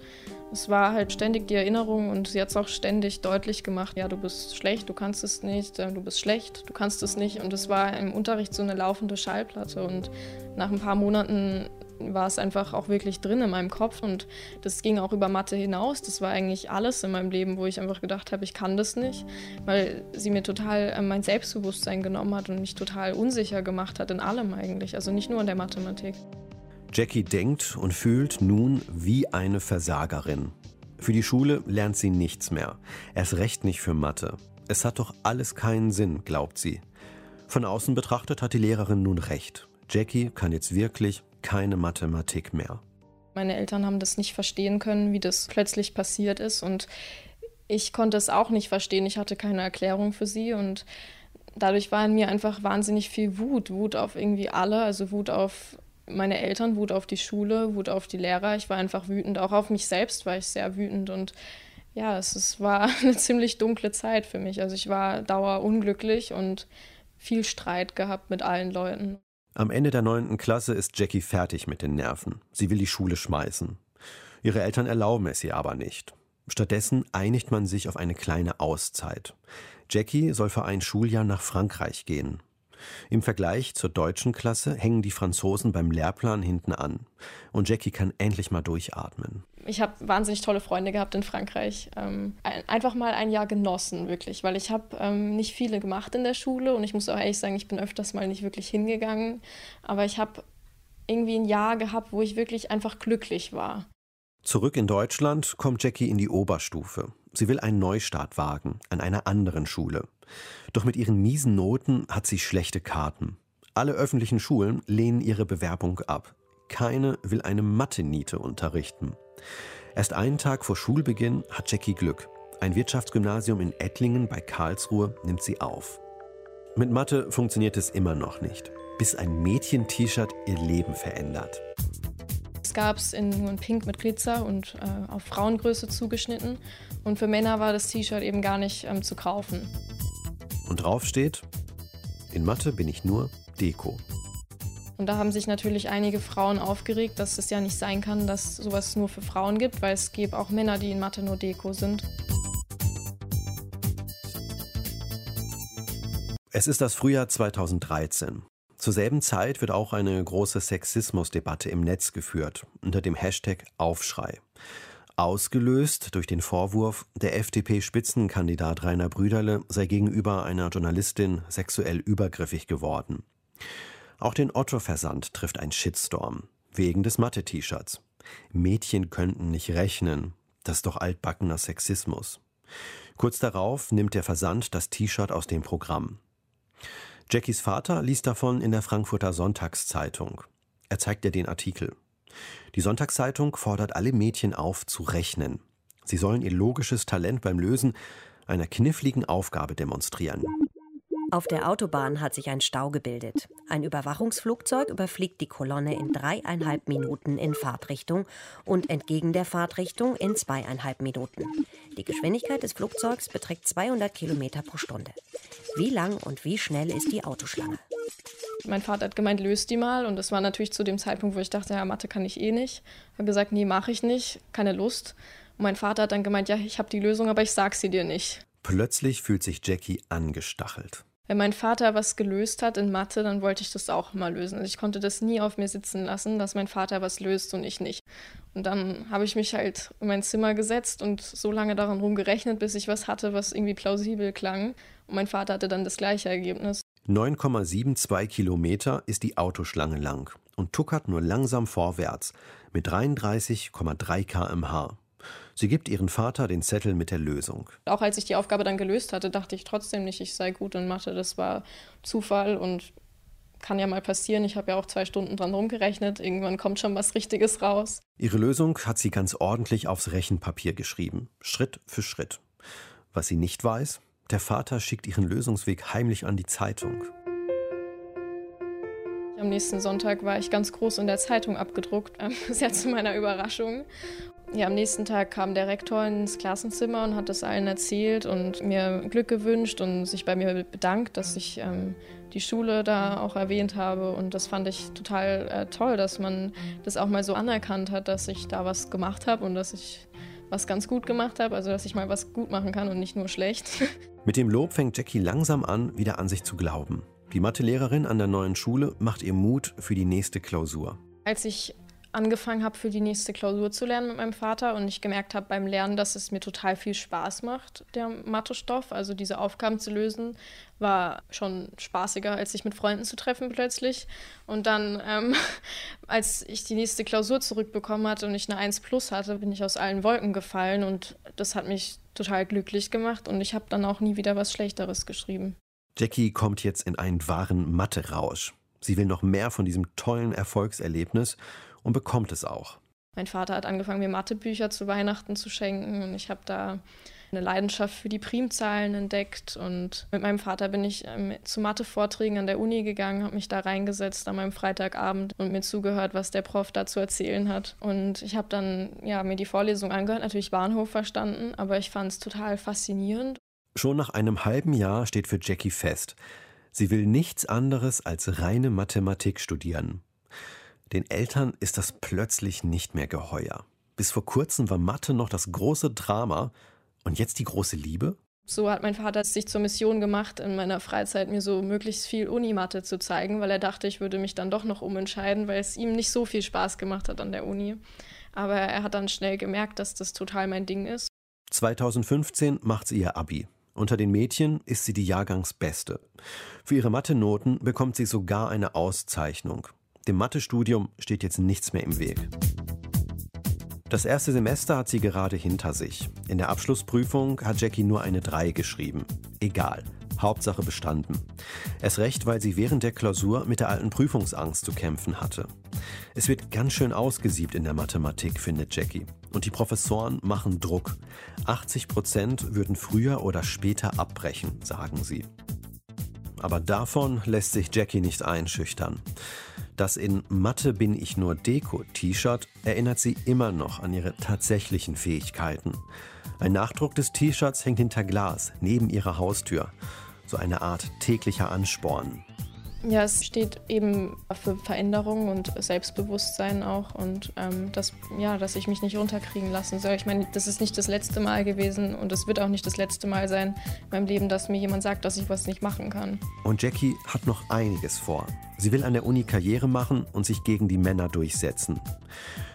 es war halt ständig die Erinnerung und sie hat es auch ständig deutlich gemacht. Ja, du bist schlecht, du kannst es nicht, äh, du bist schlecht, du kannst es nicht. Und es war im Unterricht so eine laufende Schallplatte. Und nach ein paar Monaten war es einfach auch wirklich drin in meinem Kopf und das ging auch über Mathe hinaus. Das war eigentlich alles in meinem Leben, wo ich einfach gedacht habe, ich kann das nicht, weil sie mir total äh, mein Selbstbewusstsein genommen hat und mich total unsicher gemacht hat in allem eigentlich, also nicht nur in der Mathematik. Jackie denkt und fühlt nun wie eine Versagerin. Für die Schule lernt sie nichts mehr, erst recht nicht für Mathe. Es hat doch alles keinen Sinn, glaubt sie. Von außen betrachtet hat die Lehrerin nun recht. Jackie kann jetzt wirklich keine Mathematik mehr. Meine Eltern haben das nicht verstehen können, wie das plötzlich passiert ist. Und ich konnte es auch nicht verstehen. Ich hatte keine Erklärung für sie. Und dadurch war in mir einfach wahnsinnig viel Wut. Wut auf irgendwie alle. Also Wut auf meine Eltern, Wut auf die Schule, Wut auf die Lehrer. Ich war einfach wütend. Auch auf mich selbst war ich sehr wütend. Und ja, es, es war [LAUGHS] eine ziemlich dunkle Zeit für mich. Also ich war dauerunglücklich und viel Streit gehabt mit allen Leuten. Am Ende der neunten Klasse ist Jackie fertig mit den Nerven. Sie will die Schule schmeißen. Ihre Eltern erlauben es ihr aber nicht. Stattdessen einigt man sich auf eine kleine Auszeit. Jackie soll für ein Schuljahr nach Frankreich gehen. Im Vergleich zur deutschen Klasse hängen die Franzosen beim Lehrplan hinten an. Und Jackie kann endlich mal durchatmen. Ich habe wahnsinnig tolle Freunde gehabt in Frankreich. Ähm, einfach mal ein Jahr genossen, wirklich, weil ich habe ähm, nicht viele gemacht in der Schule und ich muss auch ehrlich sagen, ich bin öfters mal nicht wirklich hingegangen. Aber ich habe irgendwie ein Jahr gehabt, wo ich wirklich einfach glücklich war. Zurück in Deutschland kommt Jackie in die Oberstufe. Sie will einen Neustart wagen, an einer anderen Schule. Doch mit ihren miesen Noten hat sie schlechte Karten. Alle öffentlichen Schulen lehnen ihre Bewerbung ab. Keine will eine Mathe-Niete unterrichten. Erst einen Tag vor Schulbeginn hat Jackie Glück. Ein Wirtschaftsgymnasium in Ettlingen bei Karlsruhe nimmt sie auf. Mit Mathe funktioniert es immer noch nicht, bis ein Mädchen-T-Shirt ihr Leben verändert. Es gab es in Pink mit Glitzer und äh, auf Frauengröße zugeschnitten. Und für Männer war das T-Shirt eben gar nicht ähm, zu kaufen. Und drauf steht, in Mathe bin ich nur Deko. Und da haben sich natürlich einige Frauen aufgeregt, dass es ja nicht sein kann, dass sowas nur für Frauen gibt, weil es gibt auch Männer, die in Mathe nur Deko sind. Es ist das Frühjahr 2013. Zur selben Zeit wird auch eine große Sexismusdebatte im Netz geführt, unter dem Hashtag Aufschrei. Ausgelöst durch den Vorwurf, der FDP-Spitzenkandidat Rainer Brüderle sei gegenüber einer Journalistin sexuell übergriffig geworden. Auch den Otto-Versand trifft ein Shitstorm. Wegen des Mathe-T-Shirts. Mädchen könnten nicht rechnen. Das ist doch altbackener Sexismus. Kurz darauf nimmt der Versand das T-Shirt aus dem Programm. Jackies Vater liest davon in der Frankfurter Sonntagszeitung. Er zeigt ihr den Artikel. Die Sonntagszeitung fordert alle Mädchen auf, zu rechnen. Sie sollen ihr logisches Talent beim Lösen einer kniffligen Aufgabe demonstrieren. Auf der Autobahn hat sich ein Stau gebildet. Ein Überwachungsflugzeug überfliegt die Kolonne in dreieinhalb Minuten in Fahrtrichtung und entgegen der Fahrtrichtung in zweieinhalb Minuten. Die Geschwindigkeit des Flugzeugs beträgt 200 Kilometer pro Stunde. Wie lang und wie schnell ist die Autoschlange? Mein Vater hat gemeint, löst die mal. Und das war natürlich zu dem Zeitpunkt, wo ich dachte, ja, Mathe kann ich eh nicht. Ich habe gesagt, nee, mache ich nicht, keine Lust. Und mein Vater hat dann gemeint, ja, ich habe die Lösung, aber ich sag sie dir nicht. Plötzlich fühlt sich Jackie angestachelt. Wenn mein Vater was gelöst hat in Mathe, dann wollte ich das auch mal lösen. Also ich konnte das nie auf mir sitzen lassen, dass mein Vater was löst und ich nicht. Und dann habe ich mich halt in mein Zimmer gesetzt und so lange daran rumgerechnet, bis ich was hatte, was irgendwie plausibel klang. Und mein Vater hatte dann das gleiche Ergebnis. 9,72 Kilometer ist die Autoschlange lang und tuckert nur langsam vorwärts mit 33,3 km/h. Sie gibt ihren Vater den Zettel mit der Lösung. Auch als ich die Aufgabe dann gelöst hatte, dachte ich trotzdem nicht, ich sei gut in Mathe. Das war Zufall und kann ja mal passieren. Ich habe ja auch zwei Stunden dran rumgerechnet. Irgendwann kommt schon was Richtiges raus. Ihre Lösung hat sie ganz ordentlich aufs Rechenpapier geschrieben, Schritt für Schritt. Was sie nicht weiß, der Vater schickt ihren Lösungsweg heimlich an die Zeitung. Am nächsten Sonntag war ich ganz groß in der Zeitung abgedruckt, [LAUGHS] sehr zu meiner Überraschung. Ja, am nächsten Tag kam der Rektor ins Klassenzimmer und hat das allen erzählt und mir Glück gewünscht und sich bei mir bedankt, dass ich ähm, die Schule da auch erwähnt habe. Und das fand ich total äh, toll, dass man das auch mal so anerkannt hat, dass ich da was gemacht habe und dass ich was ganz gut gemacht habe, also dass ich mal was gut machen kann und nicht nur schlecht. [LAUGHS] Mit dem Lob fängt Jackie langsam an, wieder an sich zu glauben. Die Mathelehrerin an der neuen Schule macht ihr Mut für die nächste Klausur. Als ich angefangen habe, für die nächste Klausur zu lernen mit meinem Vater und ich gemerkt habe beim Lernen, dass es mir total viel Spaß macht, der Mathestoff. Also diese Aufgaben zu lösen, war schon spaßiger, als sich mit Freunden zu treffen plötzlich. Und dann, ähm, [LAUGHS] als ich die nächste Klausur zurückbekommen hatte und ich eine 1 plus hatte, bin ich aus allen Wolken gefallen und das hat mich total glücklich gemacht und ich habe dann auch nie wieder was Schlechteres geschrieben. Jackie kommt jetzt in einen wahren Mathe-Rausch. Sie will noch mehr von diesem tollen Erfolgserlebnis und bekommt es auch. Mein Vater hat angefangen, mir Mathebücher zu Weihnachten zu schenken und ich habe da eine Leidenschaft für die Primzahlen entdeckt und mit meinem Vater bin ich ähm, zu Mathevorträgen an der Uni gegangen, habe mich da reingesetzt an meinem Freitagabend und mir zugehört, was der Prof da zu erzählen hat. Und ich habe dann ja, mir die Vorlesung angehört, natürlich Bahnhof verstanden, aber ich fand es total faszinierend. Schon nach einem halben Jahr steht für Jackie fest, sie will nichts anderes als reine Mathematik studieren. Den Eltern ist das plötzlich nicht mehr geheuer. Bis vor kurzem war Mathe noch das große Drama und jetzt die große Liebe? So hat mein Vater es sich zur Mission gemacht, in meiner Freizeit mir so möglichst viel Unimatte zu zeigen, weil er dachte, ich würde mich dann doch noch umentscheiden, weil es ihm nicht so viel Spaß gemacht hat an der Uni. Aber er hat dann schnell gemerkt, dass das total mein Ding ist. 2015 macht sie ihr Abi. Unter den Mädchen ist sie die Jahrgangsbeste. Für ihre Mathe-Noten bekommt sie sogar eine Auszeichnung. Dem Mathestudium steht jetzt nichts mehr im Weg. Das erste Semester hat sie gerade hinter sich. In der Abschlussprüfung hat Jackie nur eine 3 geschrieben. Egal. Hauptsache bestanden. Es recht, weil sie während der Klausur mit der alten Prüfungsangst zu kämpfen hatte. Es wird ganz schön ausgesiebt in der Mathematik, findet Jackie. Und die Professoren machen Druck. 80 Prozent würden früher oder später abbrechen, sagen sie. Aber davon lässt sich Jackie nicht einschüchtern. Das in Mathe bin ich nur Deko-T-Shirt erinnert sie immer noch an ihre tatsächlichen Fähigkeiten. Ein Nachdruck des T-Shirts hängt hinter Glas neben ihrer Haustür. So eine Art täglicher Ansporn. Ja, es steht eben für Veränderung und Selbstbewusstsein auch und ähm, dass, ja, dass ich mich nicht runterkriegen lassen soll. Ich meine, das ist nicht das letzte Mal gewesen und es wird auch nicht das letzte Mal sein in meinem Leben, dass mir jemand sagt, dass ich was nicht machen kann. Und Jackie hat noch einiges vor. Sie will an der Uni Karriere machen und sich gegen die Männer durchsetzen.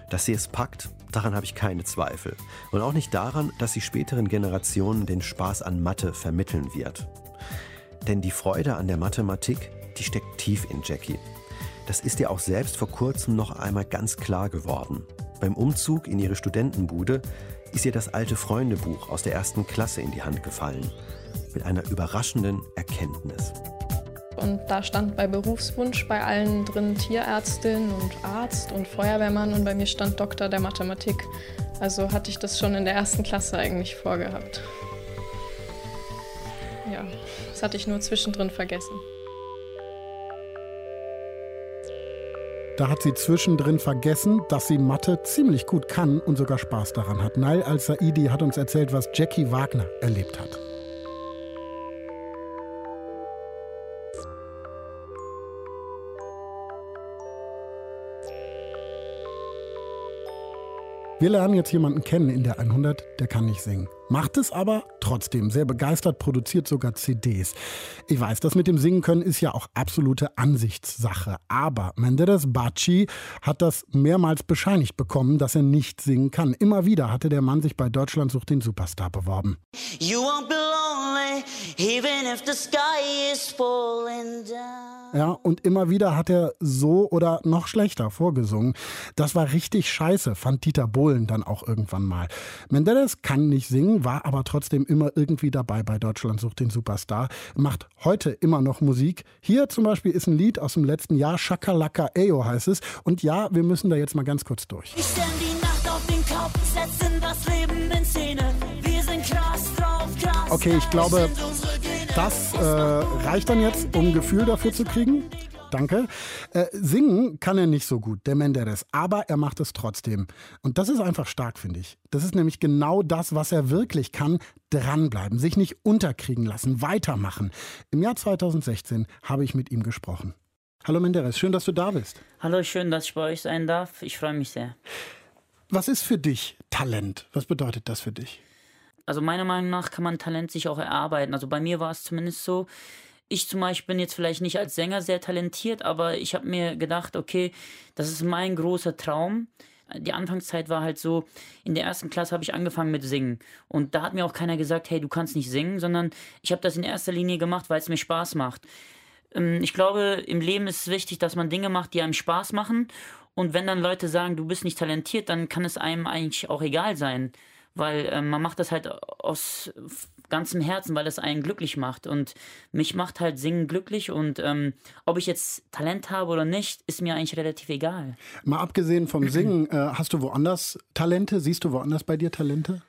Dass sie es packt, daran habe ich keine Zweifel. Und auch nicht daran, dass sie späteren Generationen den Spaß an Mathe vermitteln wird. Denn die Freude an der Mathematik, die steckt tief in Jackie. Das ist ihr auch selbst vor kurzem noch einmal ganz klar geworden. Beim Umzug in ihre Studentenbude ist ihr das alte Freundebuch aus der ersten Klasse in die Hand gefallen. Mit einer überraschenden Erkenntnis. Und da stand bei Berufswunsch bei allen drin Tierärztin und Arzt und Feuerwehrmann und bei mir stand Doktor der Mathematik. Also hatte ich das schon in der ersten Klasse eigentlich vorgehabt. Ja, das hatte ich nur zwischendrin vergessen. Da hat sie zwischendrin vergessen, dass sie Mathe ziemlich gut kann und sogar Spaß daran hat. Nail al-Saidi hat uns erzählt, was Jackie Wagner erlebt hat. Wir lernen jetzt jemanden kennen in der 100, der kann nicht singen. Macht es aber trotzdem sehr begeistert, produziert sogar CDs. Ich weiß, das mit dem Singen können ist ja auch absolute Ansichtssache. Aber Menderes Baci hat das mehrmals bescheinigt bekommen, dass er nicht singen kann. Immer wieder hatte der Mann sich bei Deutschland sucht den Superstar beworben. Ja, und immer wieder hat er so oder noch schlechter vorgesungen. Das war richtig scheiße, fand Dieter Bohlen dann auch irgendwann mal. Menderes kann nicht singen, war aber trotzdem immer irgendwie dabei bei Deutschland sucht den Superstar, macht heute immer noch Musik. Hier zum Beispiel ist ein Lied aus dem letzten Jahr, Shakalaka Eyo heißt es. Und ja, wir müssen da jetzt mal ganz kurz durch. Ich stell die Nacht auf den Kopf, setzen das Leben in Szene. Wir sind krass drauf, krass. Okay, ich glaube, das äh, reicht dann jetzt, um ein Gefühl dafür zu kriegen. Danke. Äh, singen kann er nicht so gut, der Menderes, aber er macht es trotzdem. Und das ist einfach stark, finde ich. Das ist nämlich genau das, was er wirklich kann. Dranbleiben, sich nicht unterkriegen lassen, weitermachen. Im Jahr 2016 habe ich mit ihm gesprochen. Hallo Menderes, schön, dass du da bist. Hallo, schön, dass ich bei euch sein darf. Ich freue mich sehr. Was ist für dich Talent? Was bedeutet das für dich? Also meiner Meinung nach kann man Talent sich auch erarbeiten. Also bei mir war es zumindest so. Ich zum Beispiel bin jetzt vielleicht nicht als Sänger sehr talentiert, aber ich habe mir gedacht, okay, das ist mein großer Traum. Die Anfangszeit war halt so, in der ersten Klasse habe ich angefangen mit Singen. Und da hat mir auch keiner gesagt, hey, du kannst nicht singen, sondern ich habe das in erster Linie gemacht, weil es mir Spaß macht. Ähm, ich glaube, im Leben ist es wichtig, dass man Dinge macht, die einem Spaß machen. Und wenn dann Leute sagen, du bist nicht talentiert, dann kann es einem eigentlich auch egal sein weil äh, man macht das halt aus ganzem Herzen, weil es einen glücklich macht. Und mich macht halt Singen glücklich und ähm, ob ich jetzt Talent habe oder nicht, ist mir eigentlich relativ egal. Mal abgesehen vom Singen, äh, hast du woanders Talente? Siehst du woanders bei dir Talente?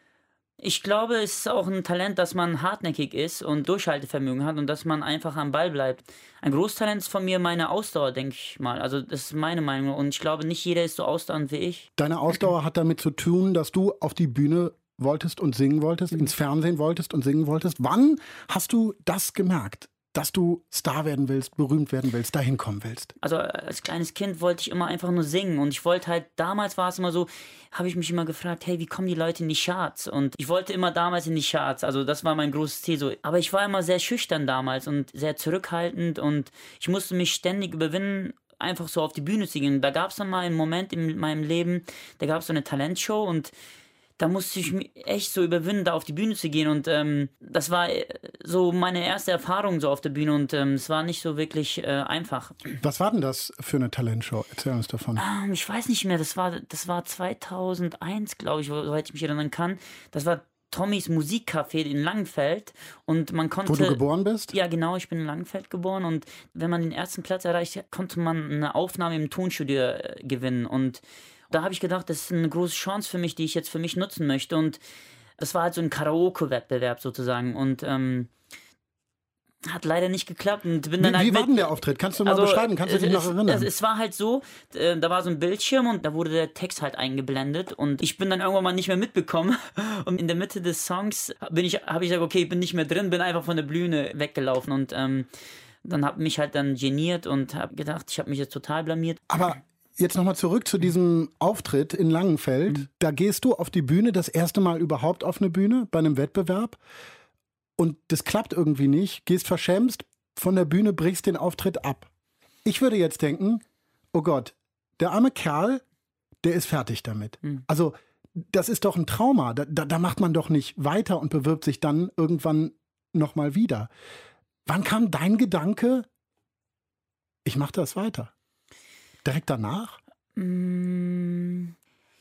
Ich glaube, es ist auch ein Talent, dass man hartnäckig ist und Durchhaltevermögen hat und dass man einfach am Ball bleibt. Ein Großtalent ist von mir meine Ausdauer, denke ich mal. Also das ist meine Meinung und ich glaube, nicht jeder ist so ausdauernd wie ich. Deine Ausdauer hat damit zu tun, dass du auf die Bühne wolltest und singen wolltest, ins Fernsehen wolltest und singen wolltest. Wann hast du das gemerkt? Dass du Star werden willst, berühmt werden willst, dahin kommen willst? Also als kleines Kind wollte ich immer einfach nur singen und ich wollte halt, damals war es immer so, habe ich mich immer gefragt, hey, wie kommen die Leute in die Charts? Und ich wollte immer damals in die Charts, also das war mein großes Ziel so. Aber ich war immer sehr schüchtern damals und sehr zurückhaltend und ich musste mich ständig überwinden, einfach so auf die Bühne zu gehen. Da gab es dann mal einen Moment in meinem Leben, da gab es so eine Talentshow und da musste ich mich echt so überwinden, da auf die Bühne zu gehen. Und ähm, das war äh, so meine erste Erfahrung so auf der Bühne und ähm, es war nicht so wirklich äh, einfach. Was war denn das für eine Talentshow? Erzähl uns davon. Ähm, ich weiß nicht mehr. Das war, das war 2001, glaube ich, soweit ich mich erinnern kann. Das war Tommys Musikcafé in Langenfeld und man konnte. Wo du geboren bist? Ja, genau, ich bin in Langenfeld geboren und wenn man den ersten Platz erreicht, konnte man eine Aufnahme im Tonstudio äh, gewinnen und da habe ich gedacht, das ist eine große Chance für mich, die ich jetzt für mich nutzen möchte. Und das war halt so ein Karaoke-Wettbewerb sozusagen. Und ähm, hat leider nicht geklappt und bin dann wie, halt wie war denn der Auftritt? Kannst du mal also, beschreiben? Kannst du dich noch erinnern? Es, es, war halt so, äh, da war so ein Bildschirm und da wurde der Text halt eingeblendet und ich bin dann irgendwann mal nicht mehr mitbekommen [LAUGHS] und in der Mitte des Songs bin ich, habe ich gesagt, okay, ich bin nicht mehr drin, bin einfach von der Bühne weggelaufen und ähm, dann habe mich halt dann geniert und habe gedacht, ich habe mich jetzt total blamiert. Aber Jetzt nochmal zurück zu diesem Auftritt in Langenfeld. Mhm. Da gehst du auf die Bühne, das erste Mal überhaupt auf eine Bühne bei einem Wettbewerb. Und das klappt irgendwie nicht. Gehst verschämst von der Bühne, brichst den Auftritt ab. Ich würde jetzt denken, oh Gott, der arme Kerl, der ist fertig damit. Mhm. Also das ist doch ein Trauma. Da, da, da, macht man doch nicht weiter und bewirbt sich dann irgendwann nochmal wieder. Wann kam dein Gedanke, ich mache das weiter? Direkt danach? Mm,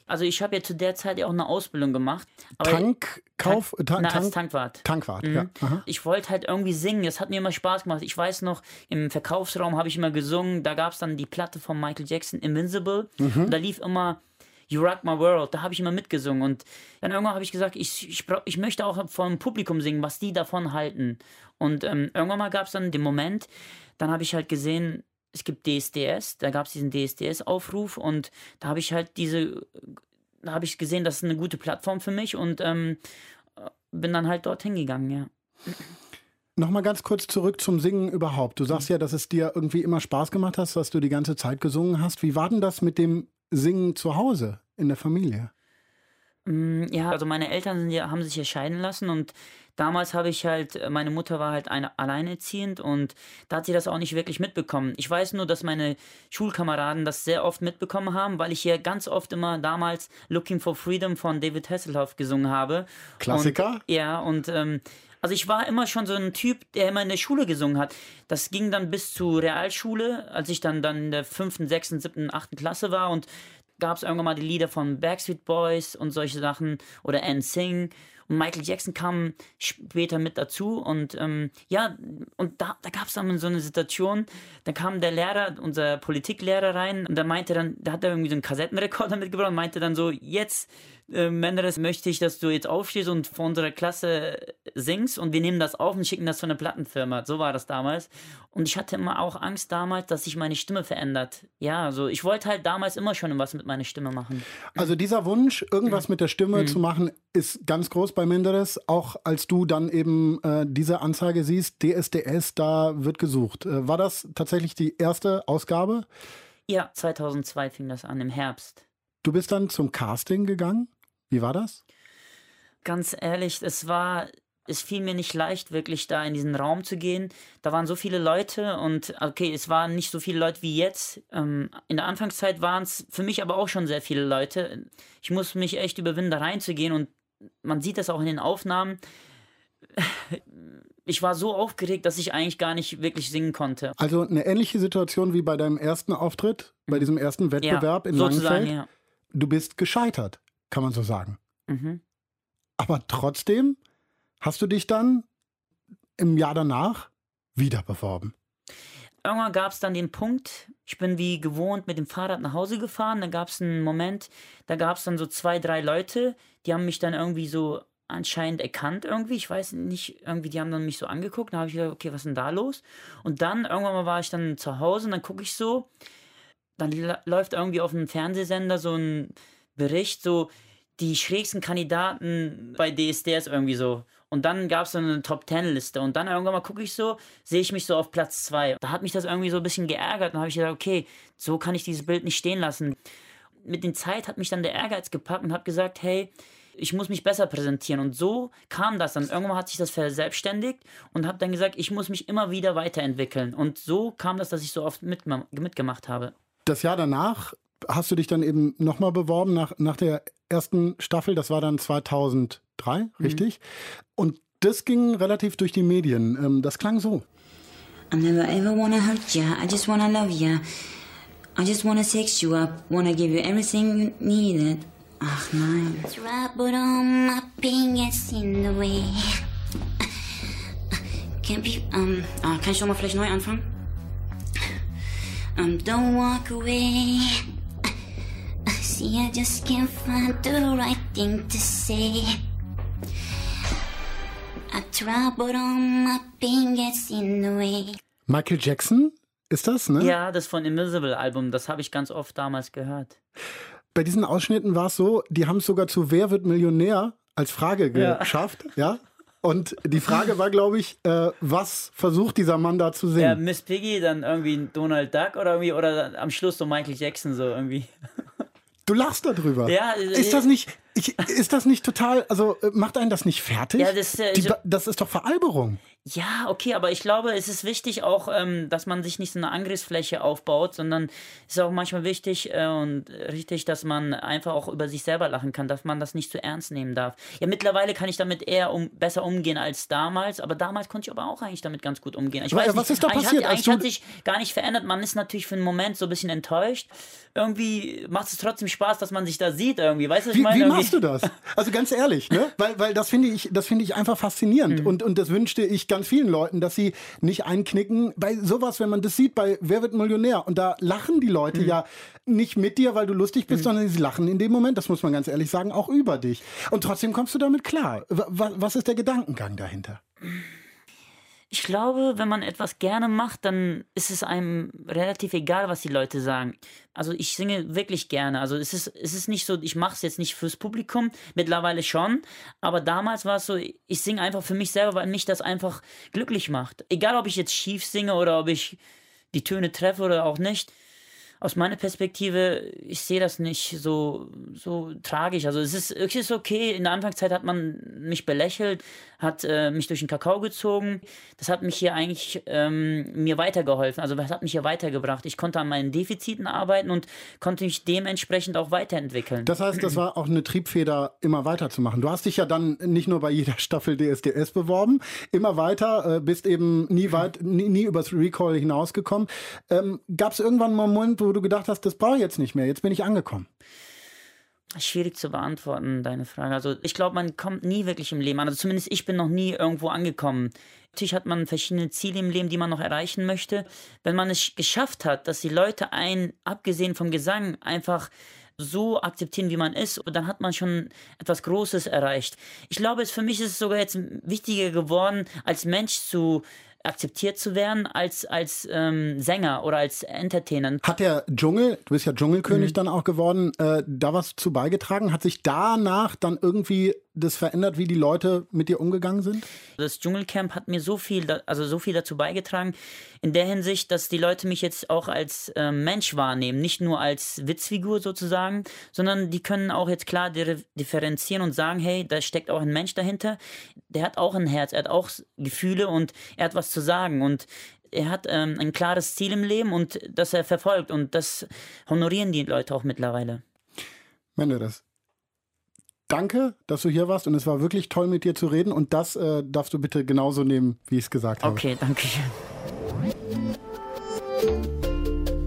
also ich habe ja zu der Zeit ja auch eine Ausbildung gemacht. Tankkauf? Tank, na, als Tankwart. Tankwart, mhm. ja. Aha. Ich wollte halt irgendwie singen. Es hat mir immer Spaß gemacht. Ich weiß noch, im Verkaufsraum habe ich immer gesungen. Da gab es dann die Platte von Michael Jackson, Invincible. Mhm. Und da lief immer You Rock My World. Da habe ich immer mitgesungen. Und dann irgendwann habe ich gesagt, ich, ich, ich möchte auch vor dem Publikum singen, was die davon halten. Und ähm, irgendwann mal gab es dann den Moment, dann habe ich halt gesehen, es gibt DSDS, da gab es diesen DSDS-Aufruf und da habe ich halt diese, da habe ich gesehen, das ist eine gute Plattform für mich und ähm, bin dann halt dorthin gegangen, ja. Nochmal ganz kurz zurück zum Singen überhaupt. Du sagst ja, dass es dir irgendwie immer Spaß gemacht hast, dass du die ganze Zeit gesungen hast. Wie war denn das mit dem Singen zu Hause in der Familie? Mm, ja, also meine Eltern sind ja, haben sich ja scheiden lassen und damals habe ich halt, meine Mutter war halt eine, alleinerziehend und da hat sie das auch nicht wirklich mitbekommen. Ich weiß nur, dass meine Schulkameraden das sehr oft mitbekommen haben, weil ich hier ganz oft immer damals Looking for Freedom von David Hasselhoff gesungen habe. Klassiker? Und, ja, und ähm, also ich war immer schon so ein Typ, der immer in der Schule gesungen hat. Das ging dann bis zur Realschule, als ich dann, dann in der fünften, sechsten, siebten, achten Klasse war und gab es irgendwann mal die Lieder von Backstreet Boys und solche Sachen oder NSYNC. Und Michael Jackson kam später mit dazu und ähm, ja, und da, da gab es dann so eine Situation, da kam der Lehrer, unser Politiklehrer rein und da meinte dann, da hat er irgendwie so einen Kassettenrekorder mitgebracht und meinte dann so, jetzt äh, Menderes, möchte ich, dass du jetzt aufstehst und vor unserer Klasse singst und wir nehmen das auf und schicken das zu einer Plattenfirma. So war das damals. Und ich hatte immer auch Angst damals, dass sich meine Stimme verändert. Ja, also ich wollte halt damals immer schon was mit meiner Stimme machen. Also dieser Wunsch, irgendwas mit der Stimme mhm. zu machen, ist ganz groß bei Menderes. Auch als du dann eben äh, diese Anzeige siehst, DSDS, da wird gesucht. Äh, war das tatsächlich die erste Ausgabe? Ja, 2002 fing das an, im Herbst. Du bist dann zum Casting gegangen? Wie war das? Ganz ehrlich, es war, es fiel mir nicht leicht, wirklich da in diesen Raum zu gehen. Da waren so viele Leute und okay, es waren nicht so viele Leute wie jetzt. Ähm, in der Anfangszeit waren es für mich aber auch schon sehr viele Leute. Ich muss mich echt überwinden, da reinzugehen und man sieht das auch in den Aufnahmen. [LAUGHS] Ich war so aufgeregt, dass ich eigentlich gar nicht wirklich singen konnte. Also eine ähnliche Situation wie bei deinem ersten Auftritt, bei mhm. diesem ersten Wettbewerb ja, in Langenfeld. Ja. Du bist gescheitert kann man so sagen. Mhm. Aber trotzdem hast du dich dann im Jahr danach wieder beworben. Irgendwann gab es dann den Punkt, ich bin wie gewohnt mit dem Fahrrad nach Hause gefahren. Da gab es einen Moment, da gab es dann so zwei, drei Leute, die haben mich dann irgendwie so anscheinend erkannt irgendwie. Ich weiß nicht, irgendwie, die haben dann mich so angeguckt. Da habe ich gedacht, okay, was ist denn da los? Und dann irgendwann mal war ich dann zu Hause und dann gucke ich so, dann läuft irgendwie auf einem Fernsehsender so ein Bericht, so die schrägsten Kandidaten bei DSDS irgendwie so. Und dann gab es so eine Top-Ten-Liste. Und dann irgendwann mal gucke ich so, sehe ich mich so auf Platz 2. Da hat mich das irgendwie so ein bisschen geärgert. Und habe ich gedacht, okay, so kann ich dieses Bild nicht stehen lassen. Mit der Zeit hat mich dann der Ehrgeiz gepackt und habe gesagt, hey, ich muss mich besser präsentieren. Und so kam das dann. Irgendwann hat sich das verselbstständigt und habe dann gesagt, ich muss mich immer wieder weiterentwickeln. Und so kam das, dass ich so oft mitgemacht habe. Das Jahr danach hast du dich dann eben nochmal beworben nach, nach der ersten Staffel. Das war dann 2003, mhm. richtig? Und das ging relativ durch die Medien. Ähm, das klang so. I never ever wanna hurt ya, I just wanna love ya. I just wanna sex you up, wanna give you everything you needed. Ach nein. Trouble on my fingers in the way. Can't be, um, uh, kann ich schon mal vielleicht neu anfangen? Um, don't walk away. See, I just can't find the right thing to say. I try, but all my pain gets in the way. Michael Jackson ist das, ne? Ja, das von Invisible Album, das habe ich ganz oft damals gehört. Bei diesen Ausschnitten war es so, die haben es sogar zu Wer wird Millionär als Frage geschafft, ja? ja? Und die Frage war, glaube ich, äh, was versucht dieser Mann da zu singen? Ja, Miss Piggy, dann irgendwie Donald Duck oder irgendwie, oder am Schluss so Michael Jackson so irgendwie. Du lachst darüber. Ja, ist das nicht, ich, ist das nicht total, also äh, macht einen das nicht fertig? Ja, das, äh, Die, das ist doch Veralberung. Ja, okay, aber ich glaube, es ist wichtig auch, ähm, dass man sich nicht so eine Angriffsfläche aufbaut, sondern es ist auch manchmal wichtig äh, und richtig, dass man einfach auch über sich selber lachen kann, dass man das nicht zu ernst nehmen darf. Ja, mittlerweile kann ich damit eher um, besser umgehen als damals, aber damals konnte ich aber auch eigentlich damit ganz gut umgehen. Ich Aber, weiß was nicht, ist da passiert, Hat, eigentlich hat sich gar nicht verändert. Man ist natürlich für einen Moment so ein bisschen enttäuscht. Irgendwie macht es trotzdem Spaß, dass man sich da sieht irgendwie. Weißt du, was Wie, ich meine? wie Irgendwie- machst du das? Also ganz ehrlich, ne? Weil, weil das finde ich, das finde ich einfach faszinierend. Mhm. Und, und das wünschte ich ganz vielen Leuten, dass sie nicht einknicken. Bei sowas, wenn man das sieht, bei Wer wird Millionär? Und da lachen die Leute Mhm. ja nicht mit dir, weil du lustig bist, sondern sie lachen in dem Moment, das muss man ganz ehrlich sagen, auch über dich. Und trotzdem kommst du damit klar. Wa- Was ist der Gedankengang dahinter? Ich glaube, wenn man etwas gerne macht, dann ist es einem relativ egal, was die Leute sagen. Also ich singe wirklich gerne. Also es ist, es ist nicht so, ich mache es jetzt nicht fürs Publikum, mittlerweile schon. Aber damals war es so, ich singe einfach für mich selber, weil mich das einfach glücklich macht. Egal, ob ich jetzt schief singe oder ob ich die Töne treffe oder auch nicht. Aus meiner Perspektive, ich sehe das nicht so, so tragisch. Also es ist, es ist okay. In der Anfangszeit hat man mich belächelt, hat äh, mich durch den Kakao gezogen. Das hat mich hier eigentlich ähm, mir weitergeholfen. Also das hat mich hier weitergebracht. Ich konnte an meinen Defiziten arbeiten und konnte mich dementsprechend auch weiterentwickeln. Das heißt, das war auch eine Triebfeder, immer weiterzumachen. Du hast dich ja dann nicht nur bei jeder Staffel DSDS beworben, immer weiter, äh, bist eben nie weit, nie, nie übers Recall hinausgekommen. Ähm, Gab es irgendwann einen Moment, wo du gedacht hast, das brauche ich jetzt nicht mehr, jetzt bin ich angekommen? Schwierig zu beantworten, deine Frage. Also ich glaube, man kommt nie wirklich im Leben an. Also zumindest ich bin noch nie irgendwo angekommen. Natürlich hat man verschiedene Ziele im Leben, die man noch erreichen möchte. Wenn man es geschafft hat, dass die Leute einen, abgesehen vom Gesang, einfach so akzeptieren, wie man ist, dann hat man schon etwas Großes erreicht. Ich glaube, es für mich ist es sogar jetzt wichtiger geworden, als Mensch zu akzeptiert zu werden als als ähm, Sänger oder als Entertainer. Hat der Dschungel, du bist ja Dschungelkönig dann auch geworden, äh, da was zu beigetragen? Hat sich danach dann irgendwie das verändert, wie die Leute mit dir umgegangen sind? Das Dschungelcamp hat mir so viel, da, also so viel dazu beigetragen, in der Hinsicht, dass die Leute mich jetzt auch als äh, Mensch wahrnehmen, nicht nur als Witzfigur sozusagen, sondern die können auch jetzt klar di- differenzieren und sagen, hey, da steckt auch ein Mensch dahinter, der hat auch ein Herz, er hat auch Gefühle und er hat was zu sagen und er hat ähm, ein klares Ziel im Leben und das er verfolgt und das honorieren die Leute auch mittlerweile. Menderes. Danke, dass du hier warst und es war wirklich toll mit dir zu reden und das äh, darfst du bitte genauso nehmen, wie ich es gesagt habe. Okay, danke schön.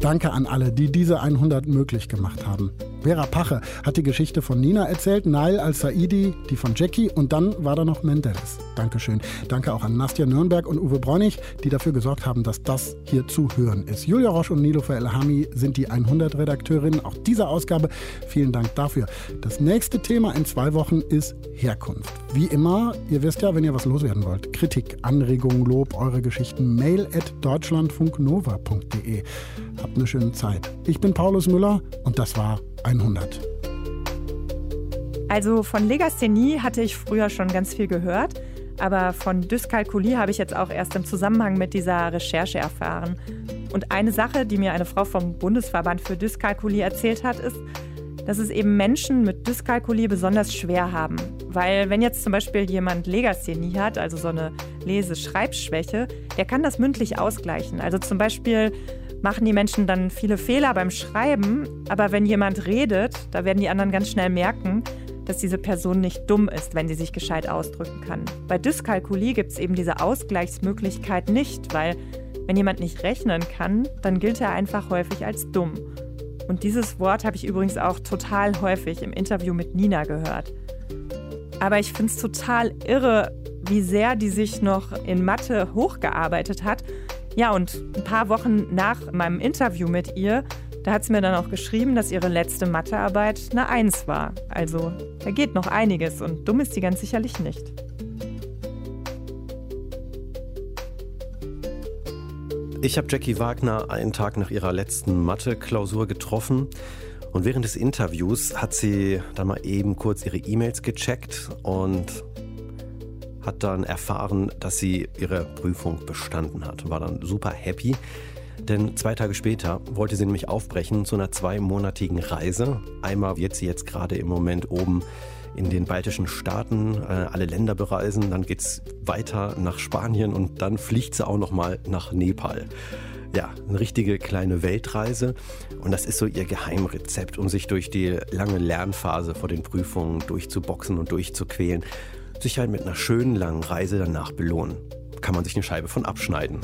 Danke an alle, die diese 100 möglich gemacht haben. Vera Pache hat die Geschichte von Nina erzählt, Nail Al-Saidi die von Jackie und dann war da noch Menderes. Dankeschön. Danke auch an Nastja Nürnberg und Uwe Bräunig, die dafür gesorgt haben, dass das hier zu hören ist. Julia Roche und Nilofer Elhami sind die 100 Redakteurinnen auch dieser Ausgabe. Vielen Dank dafür. Das nächste Thema in zwei Wochen ist Herkunft. Wie immer, ihr wisst ja, wenn ihr was loswerden wollt, Kritik, Anregungen, Lob, eure Geschichten, mail at deutschlandfunknova.de. Habt eine schöne Zeit. Ich bin Paulus Müller und das war 100. Also von Legasthenie hatte ich früher schon ganz viel gehört, aber von Dyskalkulie habe ich jetzt auch erst im Zusammenhang mit dieser Recherche erfahren. Und eine Sache, die mir eine Frau vom Bundesverband für Dyskalkulie erzählt hat, ist, dass es eben Menschen mit Dyskalkulie besonders schwer haben. Weil wenn jetzt zum Beispiel jemand Legasthenie hat, also so eine Lese-Schreibschwäche, der kann das mündlich ausgleichen. Also zum Beispiel machen die Menschen dann viele Fehler beim Schreiben, aber wenn jemand redet, da werden die anderen ganz schnell merken, dass diese Person nicht dumm ist, wenn sie sich gescheit ausdrücken kann. Bei Dyskalkulie gibt es eben diese Ausgleichsmöglichkeit nicht, weil wenn jemand nicht rechnen kann, dann gilt er einfach häufig als dumm. Und dieses Wort habe ich übrigens auch total häufig im Interview mit Nina gehört. Aber ich finde es total irre, wie sehr die sich noch in Mathe hochgearbeitet hat. Ja, und ein paar Wochen nach meinem Interview mit ihr, da hat sie mir dann auch geschrieben, dass ihre letzte Mathearbeit eine Eins war. Also da geht noch einiges und dumm ist sie ganz sicherlich nicht. Ich habe Jackie Wagner einen Tag nach ihrer letzten Mathe-Klausur getroffen. Und während des Interviews hat sie dann mal eben kurz ihre E-Mails gecheckt und hat dann erfahren, dass sie ihre Prüfung bestanden hat. War dann super happy. Denn zwei Tage später wollte sie nämlich aufbrechen zu einer zweimonatigen Reise. Einmal wird sie jetzt gerade im Moment oben in den baltischen Staaten äh, alle Länder bereisen. Dann geht es weiter nach Spanien und dann fliegt sie auch noch mal nach Nepal. Ja, eine richtige kleine Weltreise. Und das ist so ihr Geheimrezept, um sich durch die lange Lernphase vor den Prüfungen durchzuboxen und durchzuquälen. Sich halt mit einer schönen langen Reise danach belohnen. Kann man sich eine Scheibe von abschneiden.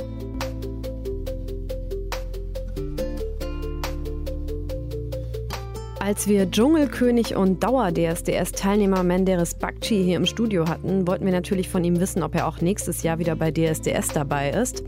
Als wir Dschungelkönig und Dauer-DSDS-Teilnehmer Menderes Bakci hier im Studio hatten, wollten wir natürlich von ihm wissen, ob er auch nächstes Jahr wieder bei DSDS dabei ist.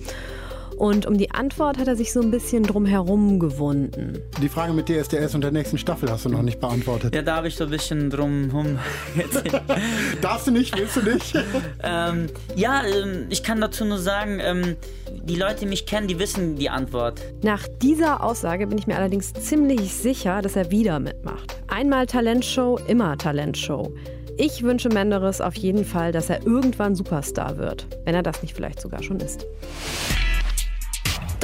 Und um die Antwort hat er sich so ein bisschen drumherum gewunden. Die Frage mit DSDS und der nächsten Staffel hast du noch nicht beantwortet. Ja, da habe ich so ein bisschen drumherum [LAUGHS] Darfst du nicht, willst du nicht? [LAUGHS] ähm, ja, ähm, ich kann dazu nur sagen, ähm, die Leute, die mich kennen, die wissen die Antwort. Nach dieser Aussage bin ich mir allerdings ziemlich sicher, dass er wieder mitmacht. Einmal Talentshow, immer Talentshow. Ich wünsche Menderes auf jeden Fall, dass er irgendwann Superstar wird, wenn er das nicht vielleicht sogar schon ist.